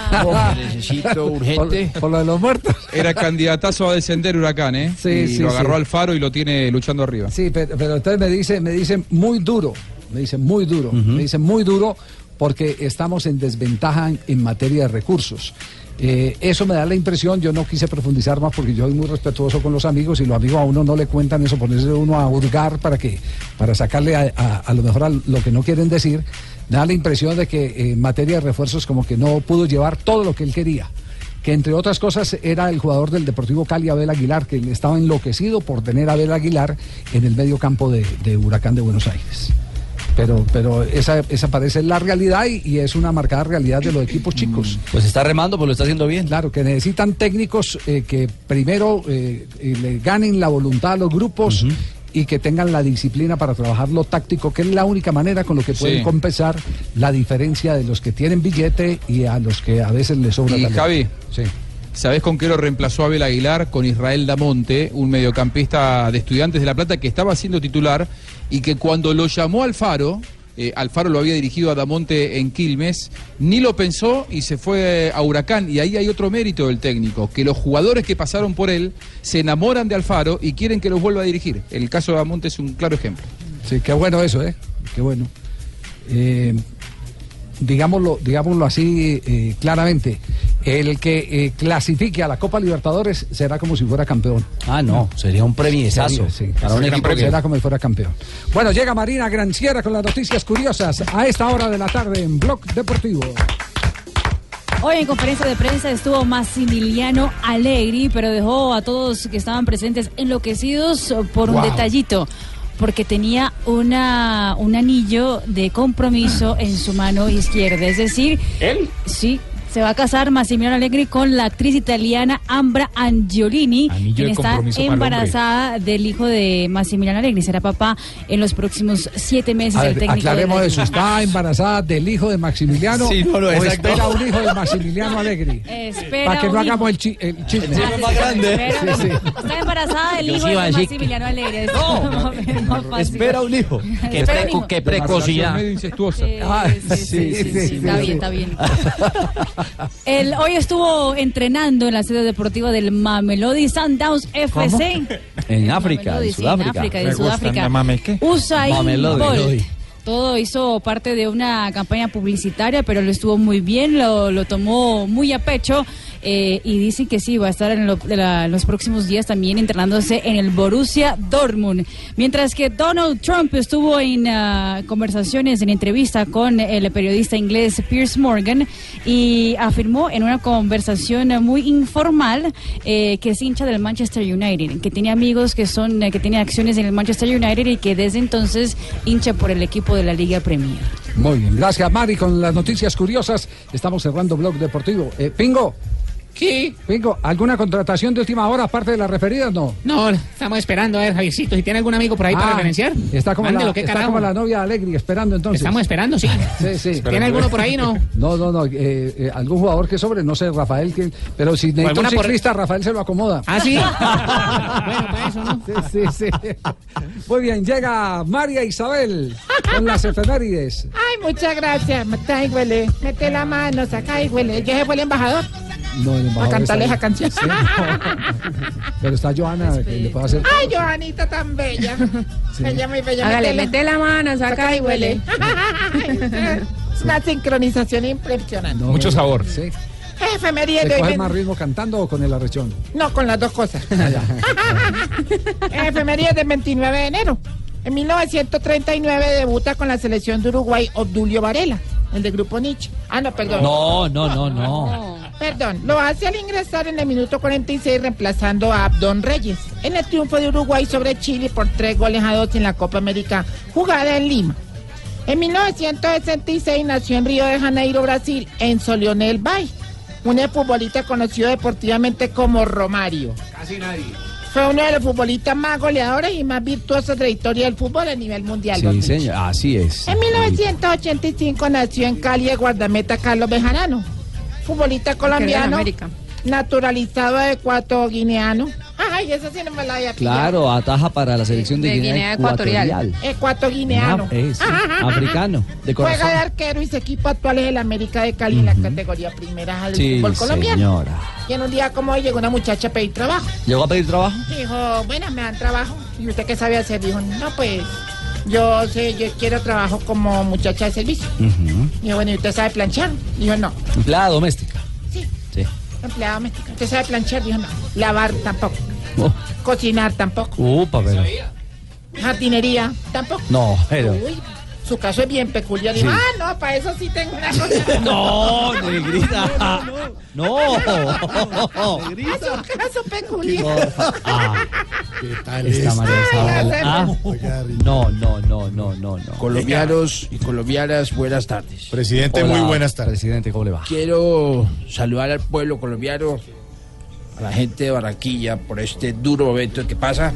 Que necesito urgente. Por, lo de los muertos. Era candidatazo a descender Huracán, ¿eh? Sí, y sí, lo agarró sí. al faro y lo tiene luchando arriba. Sí, pero, pero entonces me dice, me dice muy duro, me dice muy duro, me dice muy duro porque estamos en desventaja en, en materia de recursos. Eh, eso me da la impresión, yo no quise profundizar más porque yo soy muy respetuoso con los amigos y los amigos a uno no le cuentan eso, ponerse uno a hurgar para que, para sacarle a, a- a lo mejor a lo que no quieren decir. Me da la impresión de que eh, en materia de refuerzos como que no pudo llevar todo lo que él quería que entre otras cosas era el jugador del Deportivo Cali, Abel Aguilar, que estaba enloquecido por tener Abel Aguilar en el medio campo de Huracán de Buenos Aires. Pero, pero esa, esa parece la realidad y, y es una marcada realidad de los equipos chicos. Pues está remando, pues lo está haciendo bien. Claro, que necesitan técnicos eh, que primero eh, eh, le ganen la voluntad a los grupos. Y que tengan la disciplina para trabajar lo táctico, que es la única manera con lo que pueden Sí. compensar la diferencia de los que tienen billete y a los que a veces les sobra Y talento. Javi, Sí. ¿sabés con qué lo reemplazó Abel Aguilar? Con Israel Damonte, un mediocampista de Estudiantes de La Plata que estaba siendo titular y que cuando lo llamó Alfaro, eh, Alfaro lo había dirigido a Damonte en Quilmes, ni lo pensó y se fue a Huracán. Y ahí hay otro mérito del técnico, que los jugadores que pasaron por él se enamoran de Alfaro y quieren que los vuelva a dirigir. El caso de Damonte es un claro ejemplo. Sí, qué bueno eso, ¿eh? Qué bueno. Eh, digámoslo, digámoslo así eh, claramente. El que eh, clasifique a la Copa Libertadores será como si fuera campeón. Ah, no, sería un premiesazo sí. para un Será equipo Será como si fuera campeón. Bueno, llega Marina Granciera con las noticias curiosas a esta hora de la tarde en Blog Deportivo. Hoy en conferencia de prensa estuvo Massimiliano Allegri, pero dejó a todos que estaban presentes enloquecidos por un Wow. detallito, porque tenía una, un anillo de compromiso en su mano izquierda. Es decir, ¿él? Sí. Se va a casar Massimiliano Allegri con la actriz italiana Ambra Angiolini, Anillo quien está el embarazada del hijo de Massimiliano Allegri. Será papá en los próximos siete meses. A el ver, técnico aclaremos de- eso. ¿Está embarazada del hijo de Maximiliano Sí, no, no, o espera un hijo de Maximiliano Alegri? Espera Para que un no hijo. hagamos el, chi- el chisme. Ah, sí, espera, Sí, sí. Está embarazada del hijo de Maximiliano Alegre. Es más- más fácil. Espera un hijo. Qué Espera preco- un hijo. qué precocidad. Medio incestuosa. Ah, sí, sí, sí, está bien, está bien. El, hoy estuvo entrenando en la sede deportiva del Mamelodi Sundowns FC. En África, Mamelodi, en sí, Sudáfrica. En África, en Sudáfrica. ¿no, mame, qué? Usain. Bolt. Todo hizo parte de una campaña publicitaria, pero lo estuvo muy bien, lo, lo tomó muy a pecho eh, y dice que sí, va a estar en, lo- de la- los próximos días también entrenándose en el Borussia Dortmund. Mientras que Donald Trump estuvo en ah, conversaciones, en entrevista con el periodista inglés Piers Morgan y afirmó en una conversación muy informal eh, que es hincha del Manchester United, que tiene amigos que son eh, que tiene acciones en el Manchester United y que desde entonces hincha por el equipo de la Liga Premier. Muy bien, gracias Mari con las noticias curiosas. Estamos cerrando Blog Deportivo. Pingo. ¿Qué? Pingo, ¿alguna contratación de última hora aparte de las referidas? No. No, estamos esperando a ver, Javiercito, si tiene algún amigo por ahí para Ah, referenciar. Está como, la, Mándelo, ¿qué está carajo? como la novia Alegre esperando entonces. Estamos esperando, sí. Sí, sí. ¿Tiene alguno por ahí, no? No, no, no. eh, eh, algún jugador que sobre, no sé, Rafael, que, pero si necesita un alguna por- ciclista, Rafael se lo acomoda. ¿Ah, sí? bueno, para eso, ¿no? Sí, sí, sí. Muy bien, llega María Isabel con las efemérides. Ay, muchas gracias. Y huele. Mete la mano, saca y huele. ¿Ya se fue el embajador? No, el A cantarle esa canción. Sí, no. Pero está Joana, que le puede hacer. Ay, Joanita tan bella. Sí. Ella muy bella. Hágale, Métela. mete la mano, saca y huele. Es una sincronización impresionante. No, Mucho sabor. Sí. Efeméride ¿Se de hoy. más ritmo cantando o con el arrechón? No, con las dos cosas. Efeméride del 29 de enero. En 1939 debuta con la selección de Uruguay Obdulio Varela, el de Grupo Nietzsche. Ah, no, perdón. No, no, no, no. Perdón, lo hace al ingresar en el minuto 46 reemplazando a Abdón Reyes en el triunfo de Uruguay sobre Chile por tres goles a dos en la Copa América jugada en Lima. En 1966 nació en Río de Janeiro, Brasil, Enzo Leonel Bay, un futbolista conocido deportivamente como Romario. Casi nadie. Fue uno de los futbolistas más goleadores y más virtuosos de la historia del fútbol a nivel mundial. Sí, señor, así es. En 1985 nació en Cali el guardameta Carlos Bejarano, futbolista colombiano, naturalizado ecuatoguineano. Ay, eso sí no me la había pillado. Claro, ataja para la selección de, De Guinea, Guinea Ecuatorial. Ecuatoguineano. Ah, sí, africano, de Juega de arquero y su equipo actual es el América de Cali en la categoría primera del Sí, fútbol colombiano. señora. Y en un día como hoy llegó una muchacha a pedir trabajo. ¿Llegó a pedir trabajo? Dijo, bueno, me dan trabajo. ¿Y usted qué sabe hacer? Dijo, no, pues yo sé, yo quiero trabajo como muchacha de servicio. Dijo, bueno, ¿y usted sabe planchar? Dijo, no. Empleada doméstica. Sí. Sí. Empleada doméstica. ¿Usted sabe planchar? Dijo, no. Lavar tampoco. Oh, Cocinar tampoco. upa, pero. Jardinería tampoco. No, pero. Uy, su caso es bien peculiar. Sí. ah, no, para eso sí tengo una cosa. No, negrita. No. Ah, su caso peculiar. Ah, ¿Qué tal esta es? María. Ah, no, no, no, no, no, no. Colombianos y colombianas, buenas tardes. Presidente, Hola, muy buenas tardes. Presidente, ¿cómo le va? Quiero saludar al pueblo colombiano, a la gente de Barranquilla por este duro momento que pasa.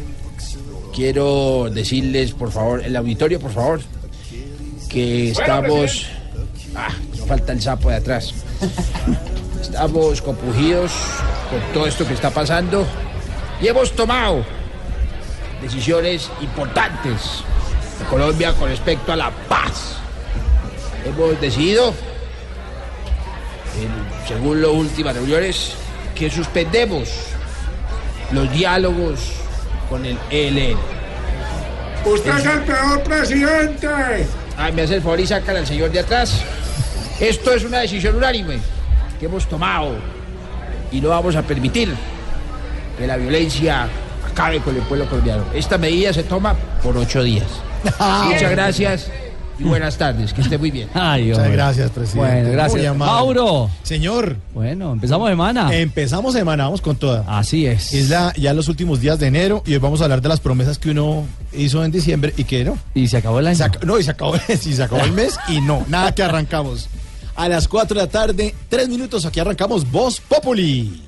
Quiero decirles, por favor, el auditorio, por favor, que estamos... Ah, falta el sapo de atrás. Estamos compungidos con todo esto que está pasando y hemos tomado decisiones importantes en Colombia con respecto a la paz. Hemos decidido, en- según las últimas reuniones, que suspendemos los diálogos con el ELN. Usted es el peor presidente. Ay, me hace el favor y sacan al señor de atrás. Esto es una decisión unánime que hemos tomado y no vamos a permitir que la violencia acabe con el pueblo colombiano. Esta medida se toma por ocho días. Muchas gracias y buenas tardes. Que esté muy bien. Ay, Muchas gracias, presidente. Bueno, gracias. Mauro. Señor. Bueno, empezamos semana. Empezamos semana, vamos con toda. Así es. Es la, ya los últimos días de enero y hoy vamos a hablar de las promesas que uno hizo en diciembre y que no. Y se acabó el año. Se ac- no, y se acabó, sí, se acabó el mes y no, nada que arrancamos. A las 4 de la tarde, tres minutos, aquí arrancamos Voz Populi.